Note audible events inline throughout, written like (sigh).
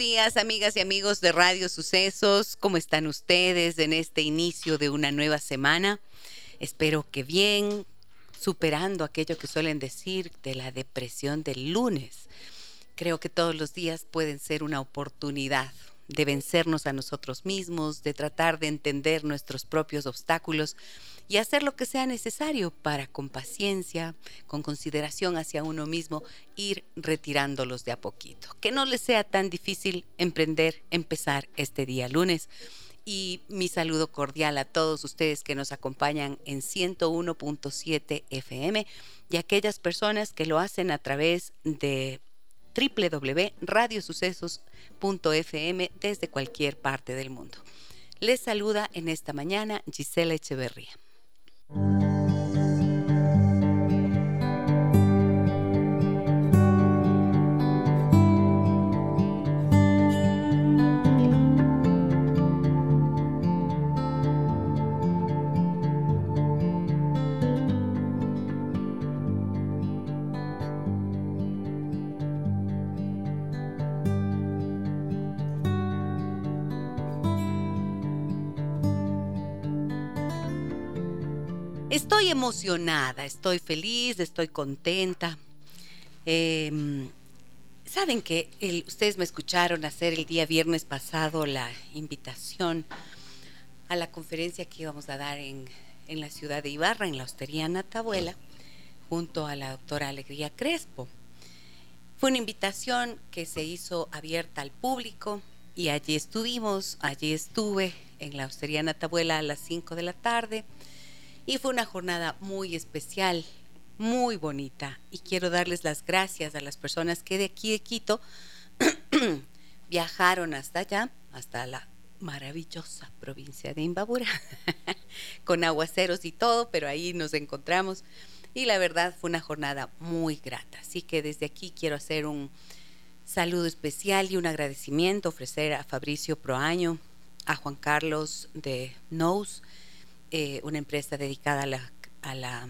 Días, amigas y amigos de Radio Sucesos. ¿Cómo están ustedes en este inicio de una nueva semana? Espero que bien, superando aquello que suelen decir de la depresión del lunes. Creo que todos los días pueden ser una oportunidad de vencernos a nosotros mismos, de tratar de entender nuestros propios obstáculos y hacer lo que sea necesario para con paciencia, con consideración hacia uno mismo, ir retirándolos de a poquito. Que no les sea tan difícil emprender, empezar este día lunes. Y mi saludo cordial a todos ustedes que nos acompañan en 101.7 FM y aquellas personas que lo hacen a través de www.radiosucesos.fm desde cualquier parte del mundo. Les saluda en esta mañana Gisela Echeverría. Estoy emocionada, estoy feliz, estoy contenta. Em, Saben que ustedes me escucharon hacer el día viernes pasado la invitación a la conferencia que íbamos a dar en, en la ciudad de Ibarra, en la Hostería Natabuela, junto a la doctora Alegría Crespo. Fue una invitación que se hizo abierta al público y allí estuvimos, allí estuve en la Hostería Natabuela a las 5 de la tarde y fue una jornada muy especial, muy bonita. Y quiero darles las gracias a las personas que de aquí de Quito (clears throat) viajaron hasta allá, hasta la maravillosa provincia de Imbabura, (laughs) con aguaceros y todo, pero ahí nos encontramos. Y la verdad fue una jornada muy grata. Así que desde aquí quiero hacer un saludo especial y un agradecimiento, ofrecer a Fabricio Proaño, a Juan Carlos de Nous, eh, una empresa dedicada a la,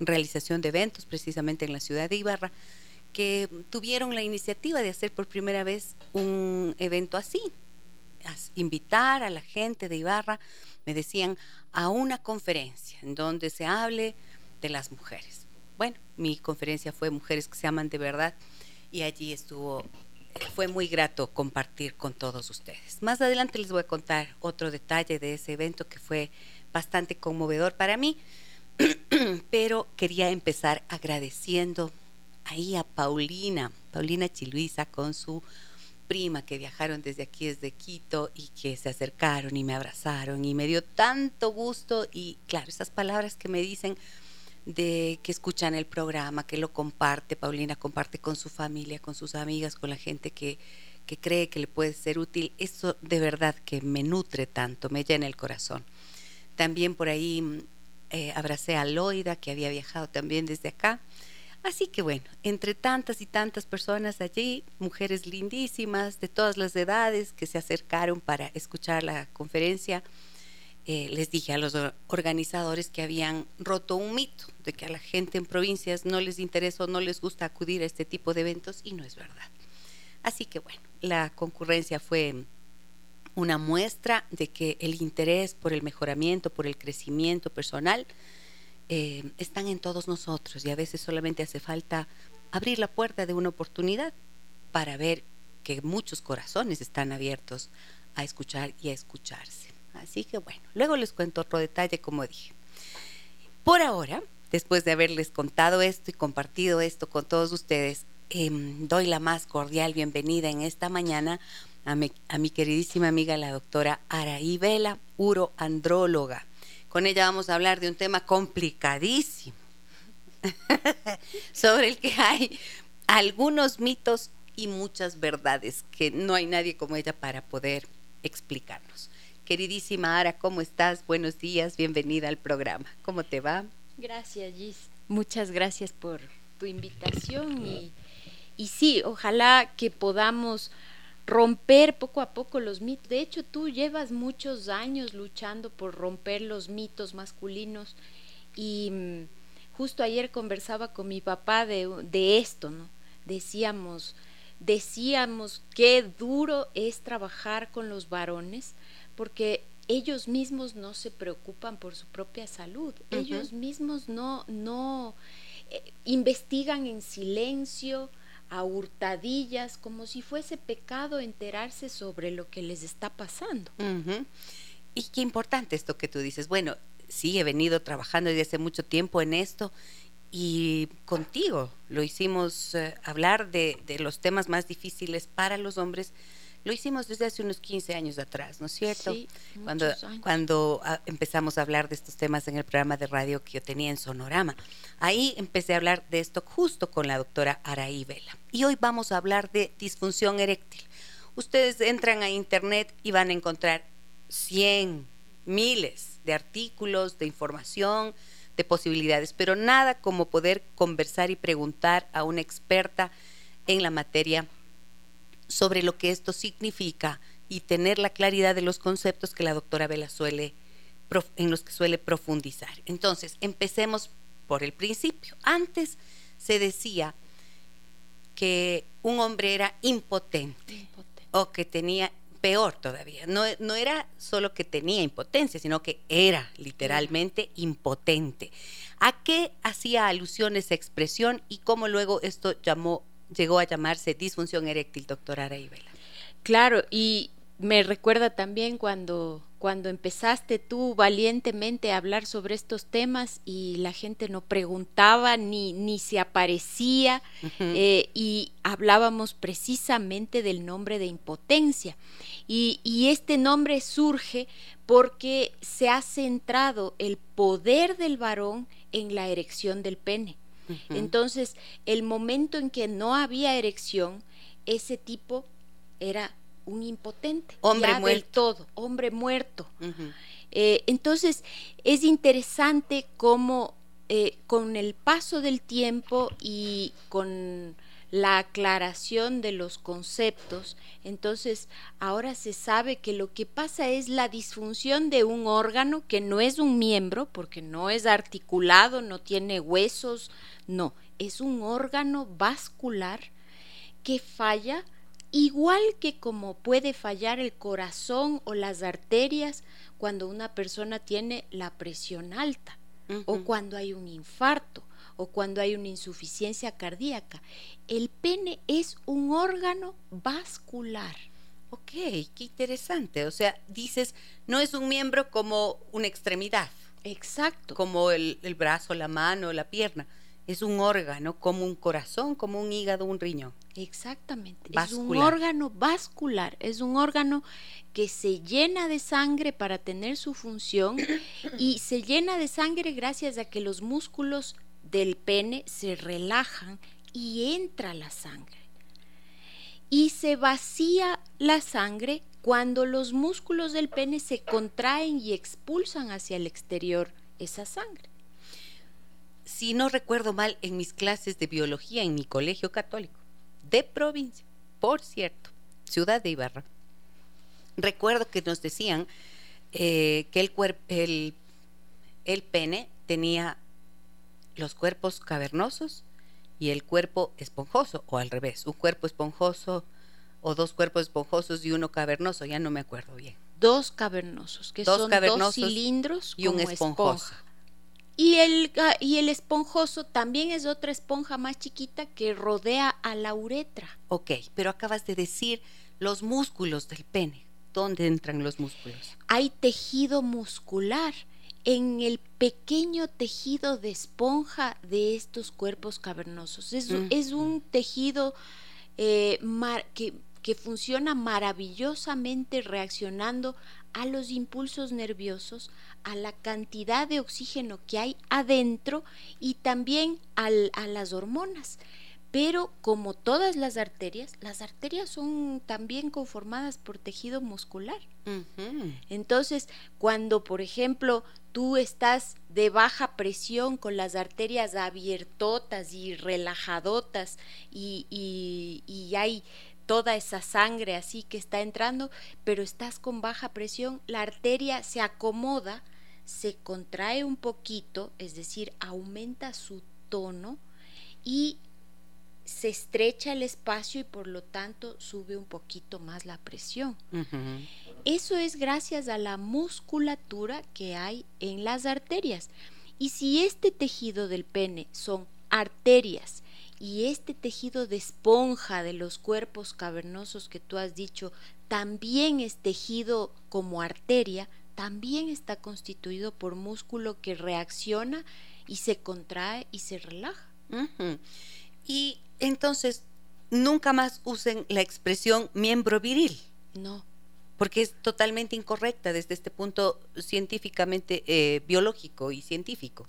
realización de eventos precisamente en la ciudad de Ibarra, que tuvieron la iniciativa de hacer por primera vez un evento así, invitar a la gente de Ibarra, me decían, a una conferencia en donde se hable de las mujeres. Bueno, mi conferencia fue Mujeres que se aman de verdad y allí estuvo, fue muy grato compartir con todos ustedes. Más adelante les voy a contar otro detalle de ese evento que fue bastante conmovedor para mí, (clears throat) pero quería empezar agradeciendo ahí a Paulina, Paulina Chiluisa con su prima que viajaron desde aquí, desde Quito y que se acercaron y me abrazaron y me dio tanto gusto y claro, esas palabras que me dicen de que escuchan el programa, que lo comparte, Paulina comparte con su familia, con sus amigas, con la gente que, que cree que le puede ser útil, eso de verdad que me nutre tanto, me llena el corazón. También por ahí mm, eh, abracé a Loida, que había viajado también desde acá. Así que bueno, entre tantas y tantas personas allí, mujeres lindísimas de todas las edades que se acercaron para escuchar la conferencia, eh, les dije a los organizadores que habían roto un mito de que a la gente en provincias no les interesa o no les gusta acudir a este tipo de eventos y no es verdad. Así que bueno, la concurrencia fue una muestra de que el interés por el mejoramiento, por el crecimiento personal, eh, están en todos nosotros y a veces solamente hace falta abrir la puerta de una oportunidad para ver que muchos corazones están abiertos a escuchar y a escucharse. Así que bueno, luego les cuento otro detalle como dije. Por ahora, después de haberles contado esto y compartido esto con todos ustedes, em, doy la más cordial bienvenida en esta mañana a mi, queridísima amiga la doctora Araí Vela, uroandróloga. Con ella vamos a hablar de un tema complicadísimo, (laughs) sobre el que hay algunos mitos y muchas verdades que no hay nadie como ella para poder explicarnos. Queridísima Ara, ¿cómo estás? Buenos días, bienvenida al programa. ¿Cómo te va? Gracias, Gis. Muchas gracias por tu invitación y, y sí, ojalá que podamos romper poco a poco los mitos. De hecho, tú llevas muchos años luchando por romper los mitos masculinos y mm, justo ayer conversaba con mi papá de, de esto, ¿no? Decíamos, decíamos qué duro es trabajar con los varones porque ellos mismos no se preocupan por su propia salud, ellos mismos no, no eh, investigan en silencio, a hurtadillas, como si fuese pecado enterarse sobre lo que les está pasando. Y qué importante esto que tú dices. Bueno, sí, he venido trabajando desde hace mucho tiempo en esto y contigo lo hicimos eh, hablar de, de, los temas más difíciles para los hombres lo hicimos desde hace unos 15 años atrás, ¿no es cierto? Sí, cuando cuando ah, empezamos a hablar de estos temas en el programa de radio que yo tenía en Sonorama. Ahí empecé a hablar de esto justo con la doctora Araí Vela. Y hoy vamos a hablar de disfunción eréctil. Ustedes entran a internet y van a encontrar 100, miles de artículos, de información, de posibilidades, pero nada como poder conversar y preguntar a una experta en la materia sobre lo que esto significa y tener la claridad de los conceptos que la doctora Vela suele, en los que suele profundizar. Entonces, empecemos por el principio. Antes se decía que un hombre era impotente, o que tenía, peor todavía, no, no era solo que tenía impotencia, sino que era literalmente impotente. ¿A qué hacía alusión esa expresión y cómo luego esto llamó llegó a llamarse disfunción eréctil, doctora Araibela. Claro, y me recuerda también cuando, cuando empezaste tú valientemente a hablar sobre estos temas y la gente no preguntaba ni, ni se aparecía eh, y hablábamos precisamente del nombre de impotencia. Y, y este nombre surge porque se ha centrado el poder del varón en la erección del pene. Entonces, el momento en que no había erección, ese tipo era un impotente. Hombre muerto. todo, hombre muerto. Eh, entonces, es interesante cómo eh, con el paso del tiempo y con la aclaración de los conceptos, entonces ahora se sabe que lo que pasa es la disfunción de un órgano que no es un miembro, porque no es articulado, no tiene huesos, no, es un órgano vascular que falla igual que como puede fallar el corazón o las arterias cuando una persona tiene la presión alta o cuando hay un infarto o cuando hay una insuficiencia cardíaca. El pene es un órgano vascular. Ok, qué interesante. O sea, dices, no es un miembro como una extremidad. Exacto. Como el, brazo, la mano, la pierna. Es un órgano como un corazón, como un hígado, un riñón. Exactamente. Es un órgano vascular, es un órgano que se llena de sangre para tener su función (coughs) y se llena de sangre gracias a que los músculos del pene se relajan y entra la sangre. Y se vacía la sangre cuando los músculos del pene se contraen y expulsan hacia el exterior esa sangre. Si no recuerdo mal, en mis clases de biología en mi colegio católico, de provincia, por cierto, ciudad de Ibarra, recuerdo que nos decían eh, que el, el, el pene tenía los cuerpos cavernosos y el cuerpo esponjoso, o al revés, un cuerpo esponjoso o dos cuerpos esponjosos y uno cavernoso, ya no me acuerdo bien. Dos cavernosos, que son dos cilindros y un esponjoso. Y el, y el esponjoso también es otra esponja más chiquita que rodea a la uretra. Ok, pero acabas de decir los músculos del pene. ¿Dónde entran los músculos? Hay tejido muscular en el pequeño tejido de esponja de estos cuerpos cavernosos. Es, un tejido eh, que, que funciona maravillosamente reaccionando a los impulsos nerviosos, a la cantidad de oxígeno que hay adentro y también a las hormonas. Pero como todas las arterias, las arterias son también conformadas por tejido muscular. Entonces, cuando, por ejemplo, tú estás de baja presión con las arterias abiertotas y relajadotas y, y hay toda esa sangre así que está entrando, pero estás con baja presión, la arteria se acomoda, se contrae un poquito, es decir, aumenta su tono y se estrecha el espacio y por lo tanto sube un poquito más la presión. Eso es gracias a la musculatura que hay en las arterias. Y si este tejido del pene son arterias y este tejido de esponja de los cuerpos cavernosos que tú has dicho también es tejido como arteria, también está constituido por músculo que reacciona y se contrae y se relaja. Y entonces, nunca más usen la expresión miembro viril. No. Porque es totalmente incorrecta desde este punto científicamente eh, biológico y científico.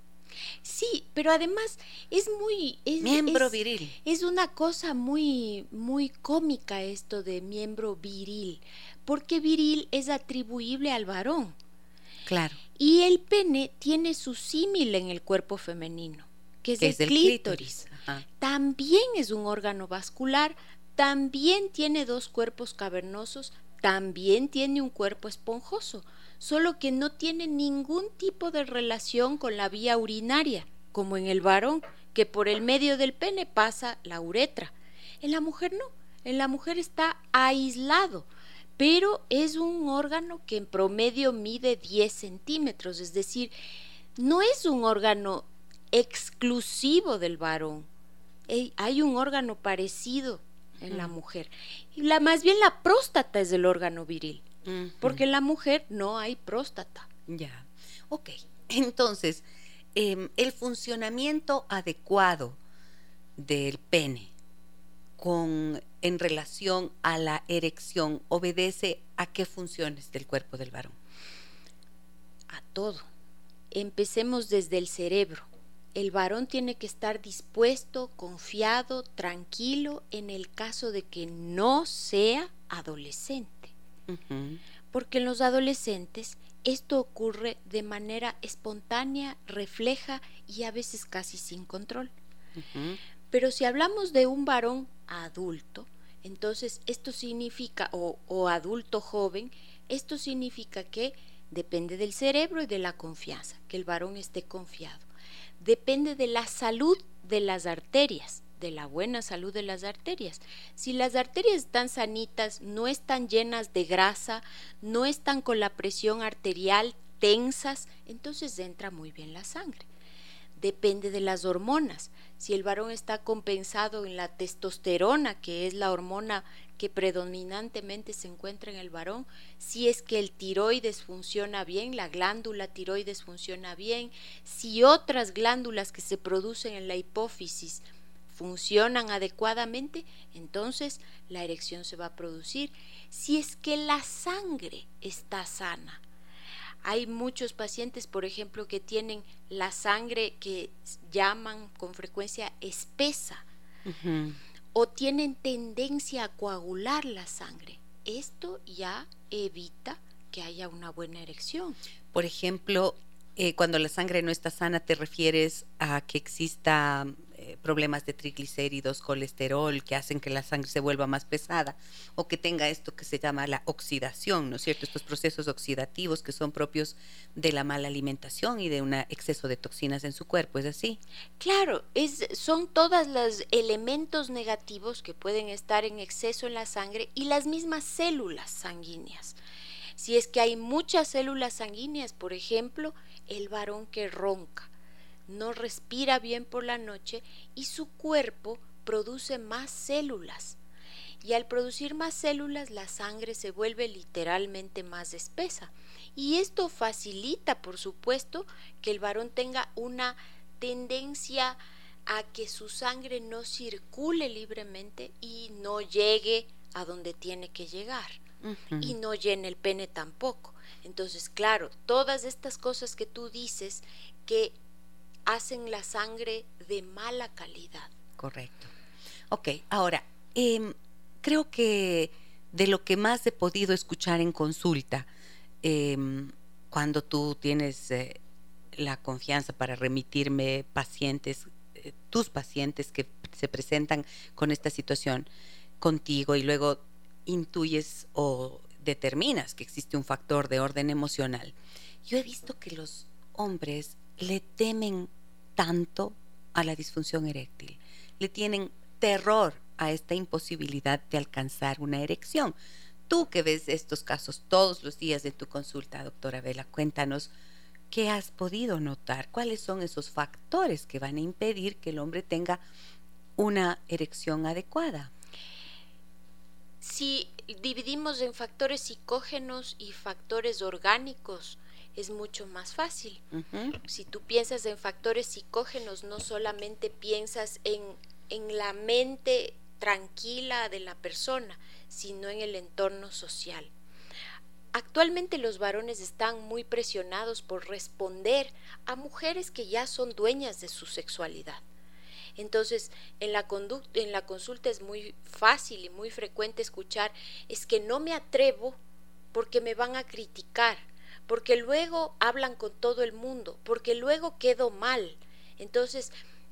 Sí, pero además es muy miembro viril. Es una cosa muy muy cómica esto de miembro viril, porque viril es atribuible al varón. Claro. Y el pene tiene su símil en el cuerpo femenino, que es, el, clítoris. También es un órgano vascular, también tiene dos cuerpos cavernosos, también tiene un cuerpo esponjoso, solo que no tiene ningún tipo de relación con la vía urinaria, como en el varón, que por el medio del pene pasa la uretra. En la mujer no, en la mujer está aislado, pero es un órgano que en promedio mide 10 centímetros, es decir, no es un órgano exclusivo del varón, hay un órgano parecido en la mujer. Y la, más bien la próstata es el órgano viril, porque en la mujer no hay próstata. Ya, ok. Entonces, em, el funcionamiento adecuado del pene con, en relación a la erección obedece a qué funciones del cuerpo del varón? A todo. Empecemos desde el cerebro el varón tiene que estar dispuesto, confiado, tranquilo en el caso de que no sea adolescente. Porque en los adolescentes esto ocurre de manera espontánea, refleja y a veces casi sin control. Pero si hablamos de un varón adulto, entonces esto significa, o, o adulto joven, esto significa que depende del cerebro y de la confianza, que el varón esté confiado. Depende de la salud de las arterias, de la buena salud de las arterias. Si las arterias están sanitas, no están llenas de grasa, no están con la presión arterial tensas, entonces entra muy bien la sangre. Depende de las hormonas. Si el varón está compensado en la testosterona, que es la hormona que predominantemente se encuentra en el varón, si es que el tiroides funciona bien, la glándula tiroides funciona bien, si otras glándulas que se producen en la hipófisis funcionan adecuadamente, entonces la erección se va a producir. Si es que la sangre está sana, hay muchos pacientes, por ejemplo, que tienen la sangre que llaman con frecuencia espesa o tienen tendencia a coagular la sangre. Esto ya evita que haya una buena erección. Por ejemplo, eh, cuando la sangre no está sana, ¿te refieres a que exista eh, problemas de triglicéridos, colesterol, que hacen que la sangre se vuelva más pesada o que tenga esto que se llama la oxidación, ¿no es cierto? Estos procesos oxidativos que son propios de la mala alimentación y de un exceso de toxinas en su cuerpo, ¿es así? Claro, es, son todos los elementos negativos que pueden estar en exceso en la sangre y las mismas células sanguíneas. Si es que hay muchas células sanguíneas, por ejemplo, el varón que ronca, no respira bien por la noche y su cuerpo produce más células. Y al producir más células la sangre se vuelve literalmente más espesa. Y esto facilita, por supuesto, que el varón tenga una tendencia a que su sangre no circule libremente y no llegue a donde tiene que llegar. Y no llene el pene tampoco. Entonces, claro, todas estas cosas que tú dices que hacen la sangre de mala calidad. Correcto. Ok, ahora, em, creo que de lo que más he podido escuchar en consulta, em, cuando tú tienes eh, la confianza para remitirme pacientes, eh, tus pacientes que se presentan con esta situación contigo y luego intuyes o determinas que existe un factor de orden emocional. Yo he visto que los hombres le temen tanto a la disfunción eréctil, le tienen terror a esta imposibilidad de alcanzar una erección. Tú que ves estos casos todos los días de tu consulta, doctora Vela, cuéntanos qué has podido notar, cuáles son esos factores que van a impedir que el hombre tenga una erección adecuada. Si dividimos en factores psicógenos y factores orgánicos, es mucho más fácil. Si tú piensas en factores psicógenos, no solamente piensas en, en la mente tranquila de la persona, sino en el entorno social. Actualmente los varones están muy presionados por responder a mujeres que ya son dueñas de su sexualidad. Entonces, en la, en la consulta es muy fácil y muy frecuente escuchar, es que no me atrevo porque me van a criticar, porque luego hablan con todo el mundo, porque luego quedo mal. Entonces,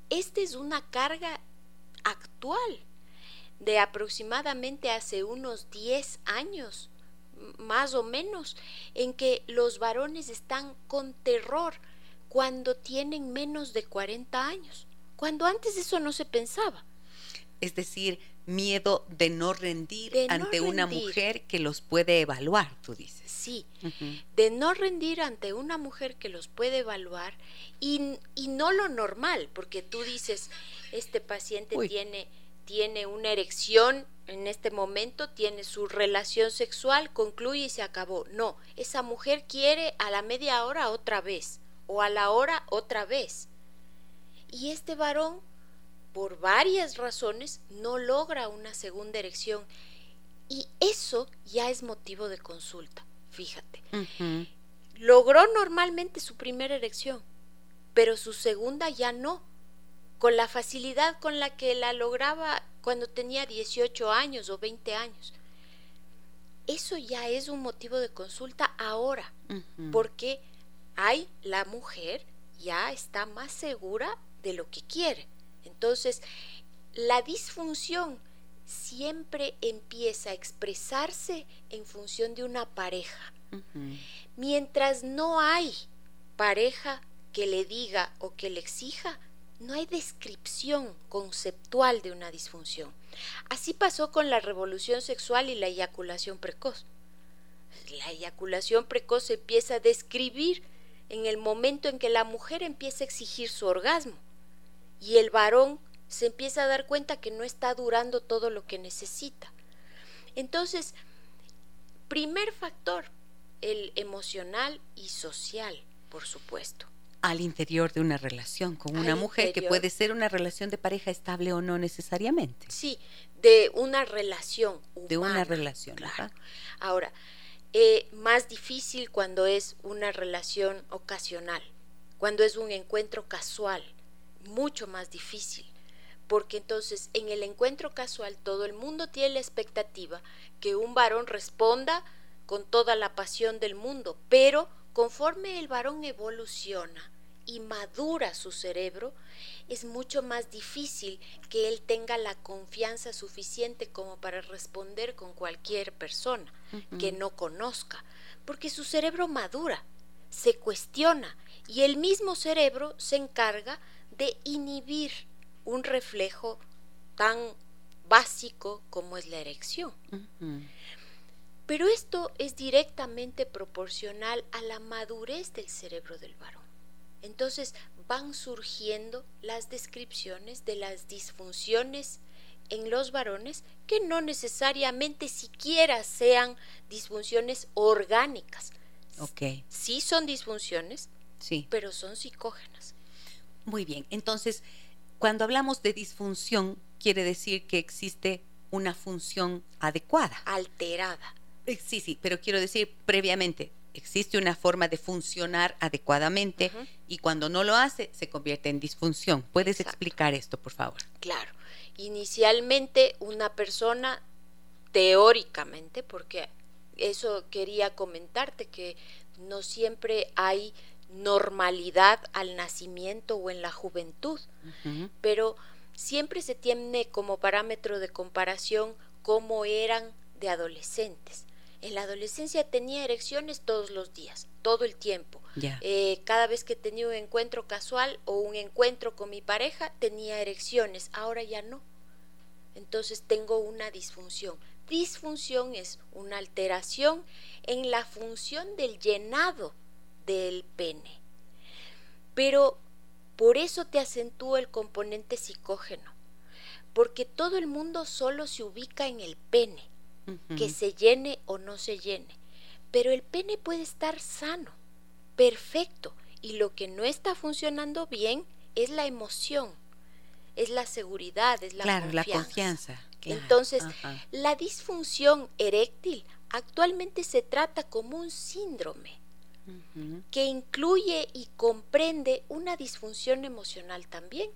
esta es una carga actual de aproximadamente hace unos 10 años, más o menos, en que los varones están con terror cuando tienen menos de 40 años, cuando antes eso no se pensaba. Es decir, miedo de no rendir ante una mujer que los puede evaluar, tú dices. Sí, de no rendir ante una mujer que los puede evaluar y, y no lo normal, porque tú dices, este paciente tiene tiene una erección en este momento, tiene su relación sexual, concluye y se acabó. No, esa mujer quiere a la media hora otra vez o a la hora otra vez. Y este varón, por varias razones, no logra una segunda erección. Y eso ya es motivo de consulta, fíjate. Logró normalmente su primera erección, pero su segunda ya no con la facilidad con la que la lograba cuando tenía 18 años o 20 años. Eso ya es un motivo de consulta ahora, porque hay la mujer ya está más segura de lo que quiere. Entonces, la disfunción siempre empieza a expresarse en función de una pareja. Mientras no hay pareja que le diga o que le exija, no hay descripción conceptual de una disfunción. Así pasó con la revolución sexual y la eyaculación precoz. La eyaculación precoz se empieza a describir en el momento en que la mujer empieza a exigir su orgasmo y el varón se empieza a dar cuenta que no está durando todo lo que necesita. Entonces, primer factor, el emocional y social, por supuesto al interior de una relación con una mujer que puede ser una relación de pareja estable o no necesariamente. Sí, de una relación. de una relación. Claro. Ahora, eh, más difícil cuando es una relación ocasional, cuando es un encuentro casual, mucho más difícil, porque entonces en el encuentro casual todo el mundo tiene la expectativa que un varón responda con toda la pasión del mundo, pero conforme el varón evoluciona, y madura su cerebro, es mucho más difícil que él tenga la confianza suficiente como para responder con cualquier persona que no conozca, porque su cerebro madura, se cuestiona y el mismo cerebro se encarga de inhibir un reflejo tan básico como es la erección. Pero esto es directamente proporcional a la madurez del cerebro del varón. Entonces van surgiendo las descripciones de las disfunciones en los varones que no necesariamente siquiera sean disfunciones orgánicas. Ok. Sí son disfunciones, sí. pero son psicógenas. Muy bien, entonces, cuando hablamos de disfunción, quiere decir que existe una función adecuada. Alterada. Eh, sí, sí, pero quiero decir previamente, existe una forma de funcionar adecuadamente y cuando no lo hace se convierte en disfunción. ¿Puedes explicar esto, por favor? Claro. Inicialmente una persona, teóricamente, porque eso quería comentarte, que no siempre hay normalidad al nacimiento o en la juventud, pero siempre se tiene como parámetro de comparación cómo eran de adolescentes. En la adolescencia tenía erecciones todos los días, todo el tiempo. Eh, cada vez que tenía un encuentro casual o un encuentro con mi pareja, tenía erecciones. Ahora ya no. Entonces tengo una disfunción. Disfunción es una alteración en la función del llenado del pene. Pero por eso te acentúa el componente psicógeno, porque todo el mundo solo se ubica en el pene, que se llene o no se llene, pero el pene puede estar sano, perfecto, y lo que no está funcionando bien es la emoción, es la seguridad, es la confianza. La confianza Entonces, la disfunción eréctil actualmente se trata como un síndrome que incluye y comprende una disfunción emocional también.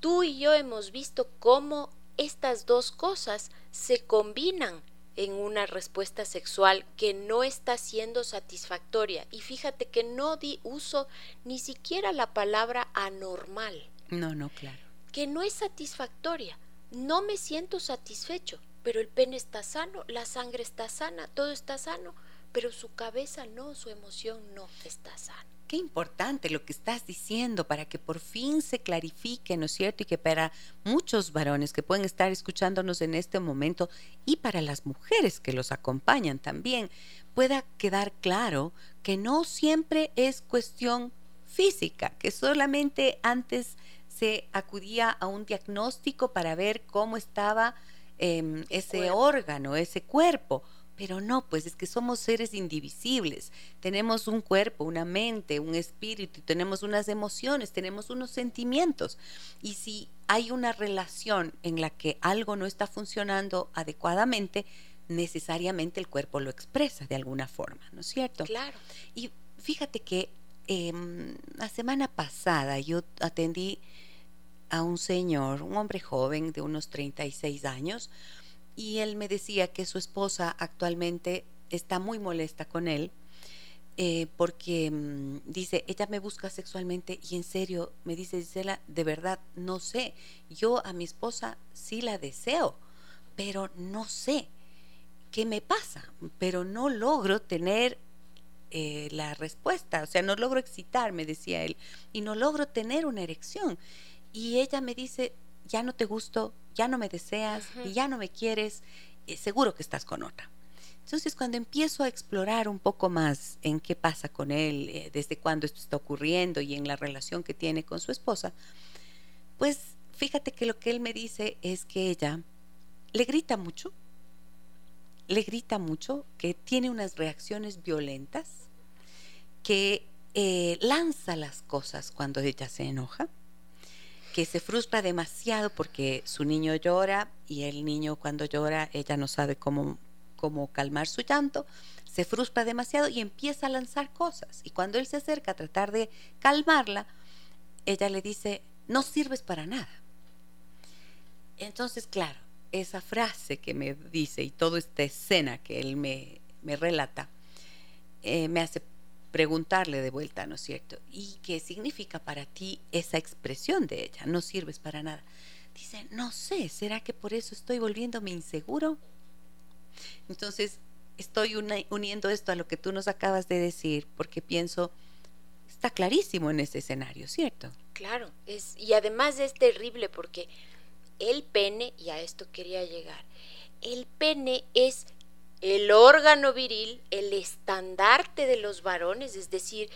Tú y yo hemos visto cómo estas dos cosas se combinan en una respuesta sexual que no está siendo satisfactoria. Y fíjate que no di uso ni siquiera la palabra anormal. No, no, claro. Que no es satisfactoria. No me siento satisfecho, pero el pene está sano, la sangre está sana, todo está sano pero su cabeza no, su emoción no está sana. Qué importante lo que estás diciendo para que por fin se clarifique, ¿no es cierto? Y que para muchos varones que pueden estar escuchándonos en este momento y para las mujeres que los acompañan también, pueda quedar claro que no siempre es cuestión física, que solamente antes se acudía a un diagnóstico para ver cómo estaba em, ese órgano, ese cuerpo pero no, pues es que somos seres indivisibles. Tenemos un cuerpo, una mente, un espíritu, tenemos unas emociones, tenemos unos sentimientos. Y si hay una relación en la que algo no está funcionando adecuadamente, necesariamente el cuerpo lo expresa de alguna forma, ¿no es cierto? Claro. Y fíjate que em, la semana pasada yo atendí a un señor, un hombre joven de unos 36 años, y él me decía que su esposa actualmente está muy molesta con él eh, porque mm, dice, ella me busca sexualmente y en serio, me dice Gisela, de verdad, no sé, yo a mi esposa sí la deseo, pero no sé qué me pasa, pero no logro tener eh, la respuesta, o sea, no logro excitarme, decía él, y no logro tener una erección. Y ella me dice, ya no te gusto, ya no me deseas y ya no me quieres, eh, seguro que estás con otra. Entonces, cuando empiezo a explorar un poco más en qué pasa con él, eh, desde cuándo esto está ocurriendo y en la relación que tiene con su esposa, pues fíjate que lo que él me dice es que ella le grita mucho, le grita mucho, que tiene unas reacciones violentas, que eh, lanza las cosas cuando ella se enoja, que se frustra demasiado porque su niño llora y el niño cuando llora ella no sabe cómo, cómo calmar su llanto, se frustra demasiado y empieza a lanzar cosas. Y cuando él se acerca a tratar de calmarla, ella le dice, no sirves para nada. Entonces, claro, esa frase que me dice y toda esta escena que él me, me relata, eh, me hace preguntarle de vuelta, ¿no es cierto? ¿Y qué significa para ti esa expresión de ella? No sirves para nada. Dice, no sé, ¿será que por eso estoy volviéndome inseguro? Entonces, estoy uniendo esto a lo que tú nos acabas de decir, porque pienso, está clarísimo en ese escenario, ¿cierto? Claro, y además es terrible porque el pene, y a esto quería llegar, el pene es el órgano viril, el estandarte de los varones, es decir,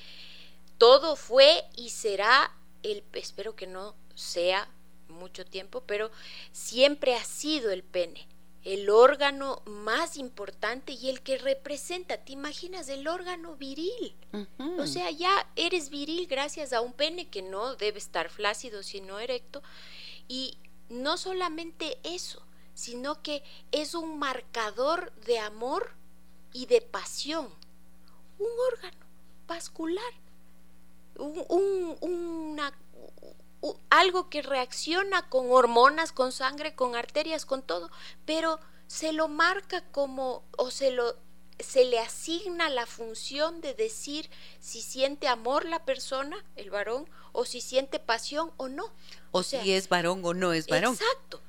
todo fue y será el, espero que no sea mucho tiempo, pero siempre ha sido el pene, el órgano más importante y el que representa, ¿te imaginas el órgano viril? O sea, ya eres viril gracias a un pene que no debe estar flácido, sino erecto. Y no solamente eso, sino que es un marcador de amor y de pasión, un órgano vascular, un, una, algo que reacciona con hormonas, con sangre, con arterias, con todo, pero se lo marca como o se lo se le asigna la función de decir si siente amor la persona, el varón, o si siente pasión o no. O, si es varón o no es varón. Exacto.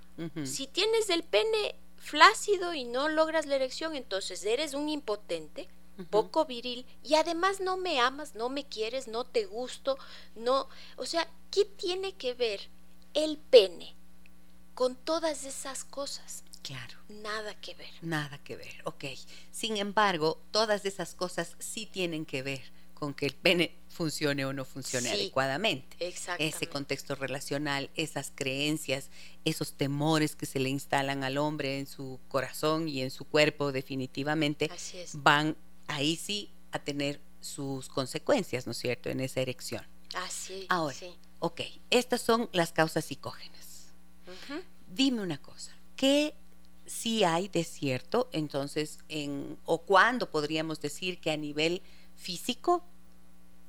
Si tienes el pene flácido y no logras la erección, entonces eres un impotente, poco viril, y además no me amas, no me quieres, no te gusto, no. O sea, ¿qué tiene que ver el pene con todas esas cosas? Claro. Nada que ver. Nada que ver, ok. Sin embargo, todas esas cosas sí tienen que ver con que el pene funcione o no funcione adecuadamente. Ese contexto relacional, esas creencias, esos temores que se le instalan al hombre en su corazón y en su cuerpo definitivamente van ahí sí a tener sus consecuencias, ¿no es cierto?, en esa erección. Así. Ahora, ok, estas son las causas psicógenas. Dime una cosa, ¿qué si hay desierto, entonces, en, o cuándo podríamos decir que a nivel físico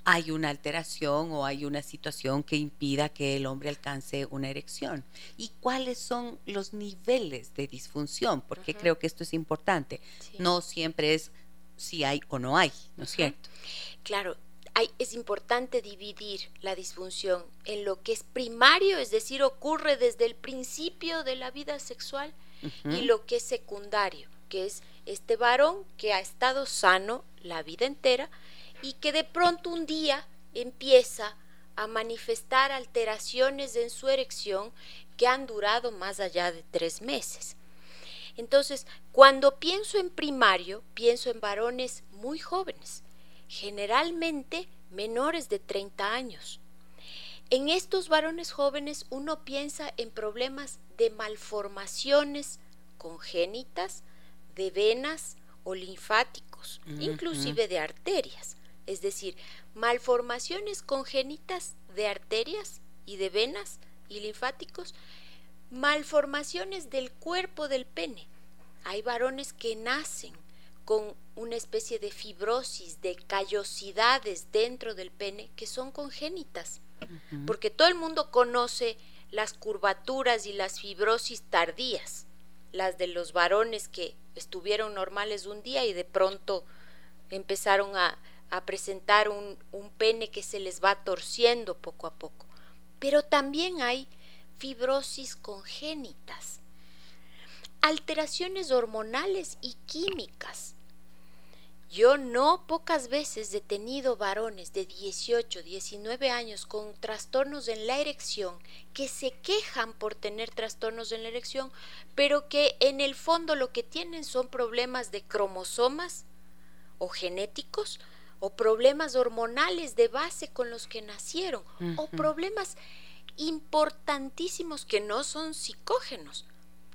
hay una alteración o hay una situación que impida que el hombre alcance una erección. ¿Y cuáles son los niveles de disfunción? Porque creo que esto es importante. No siempre es si hay o no hay, ¿no es cierto? Claro, hay, es importante dividir la disfunción en lo que es primario, es decir, ocurre desde el principio de la vida sexual, y lo que es secundario, que es este varón que ha estado sano la vida entera y que de pronto un día empieza a manifestar alteraciones en su erección que han durado más allá de tres meses. Entonces, cuando pienso en primario, pienso en varones muy jóvenes, generalmente menores de 30 años. En estos varones jóvenes uno piensa en problemas de malformaciones congénitas de venas o linfáticos, inclusive de arterias, es decir, malformaciones congénitas de arterias y de venas y linfáticos, malformaciones del cuerpo del pene. Hay varones que nacen con una especie de fibrosis, de callosidades dentro del pene que son congénitas porque todo el mundo conoce las curvaturas y las fibrosis tardías, las de los varones que estuvieron normales un día y de pronto empezaron a, presentar un, un pene que se les va torciendo poco a poco. Pero también hay fibrosis congénitas, alteraciones hormonales y químicas yo no pocas veces he tenido varones de 18, 19 años con trastornos en la erección que se quejan por tener trastornos en la erección, pero que en el fondo lo que tienen son problemas de cromosomas o genéticos o problemas hormonales de base con los que nacieron o problemas importantísimos que no son psicógenos,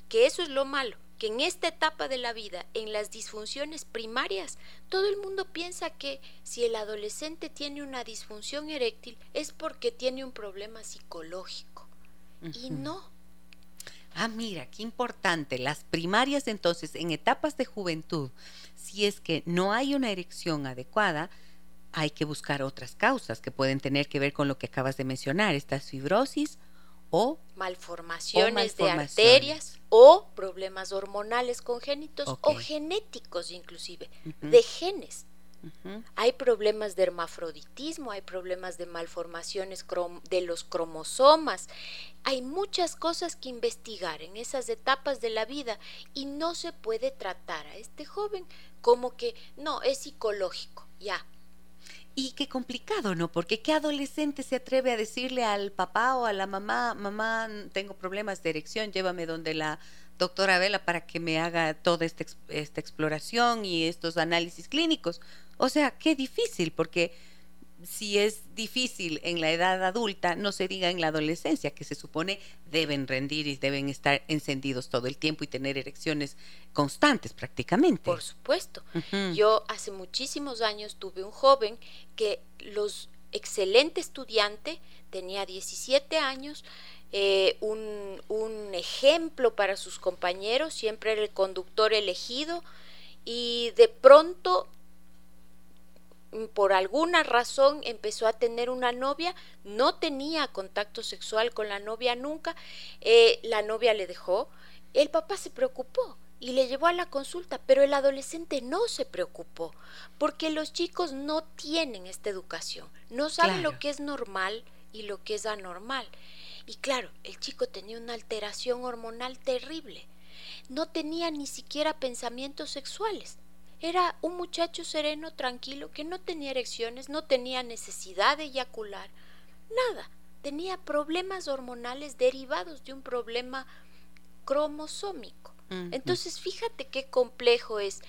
que eso es lo malo que en esta etapa de la vida, en las disfunciones primarias, todo el mundo piensa que si el adolescente tiene una disfunción eréctil es porque tiene un problema psicológico. Y no. Ah, mira, qué importante. Las primarias entonces, en etapas de juventud, si es que no hay una erección adecuada, hay que buscar otras causas que pueden tener que ver con lo que acabas de mencionar, estas fibrosis o malformaciones, de arterias o problemas hormonales congénitos o genéticos inclusive, de genes. Hay problemas de hermafroditismo, hay problemas de malformaciones de los cromosomas, hay muchas cosas que investigar en esas etapas de la vida y no se puede tratar a este joven como que no, es psicológico, ya, y qué complicado, ¿no? Porque qué adolescente se atreve a decirle al papá o a la mamá, mamá, tengo problemas de erección, llévame donde la doctora Vela para que me haga toda esta, esta exploración y estos análisis clínicos. O sea, qué difícil, porque si es difícil en la edad adulta, no se diga en la adolescencia, que se supone deben rendir y deben estar encendidos todo el tiempo y tener erecciones constantes prácticamente. Por supuesto. Yo hace muchísimos años tuve un joven que los excelente estudiante, tenía 17 años, eh, un, un ejemplo para sus compañeros, siempre era el conductor elegido y de pronto por alguna razón empezó a tener una novia, no tenía contacto sexual con la novia nunca, eh, la novia le dejó, el papá se preocupó y le llevó a la consulta, pero el adolescente no se preocupó, porque los chicos no tienen esta educación, no saben lo que es normal y lo que es anormal. Y claro, el chico tenía una alteración hormonal terrible, no tenía ni siquiera pensamientos sexuales. Era un muchacho sereno, tranquilo, que no tenía erecciones, no tenía necesidad de eyacular, nada. Tenía problemas hormonales derivados de un problema cromosómico. Entonces, fíjate qué complejo es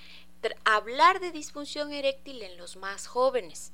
hablar de disfunción eréctil en los más jóvenes.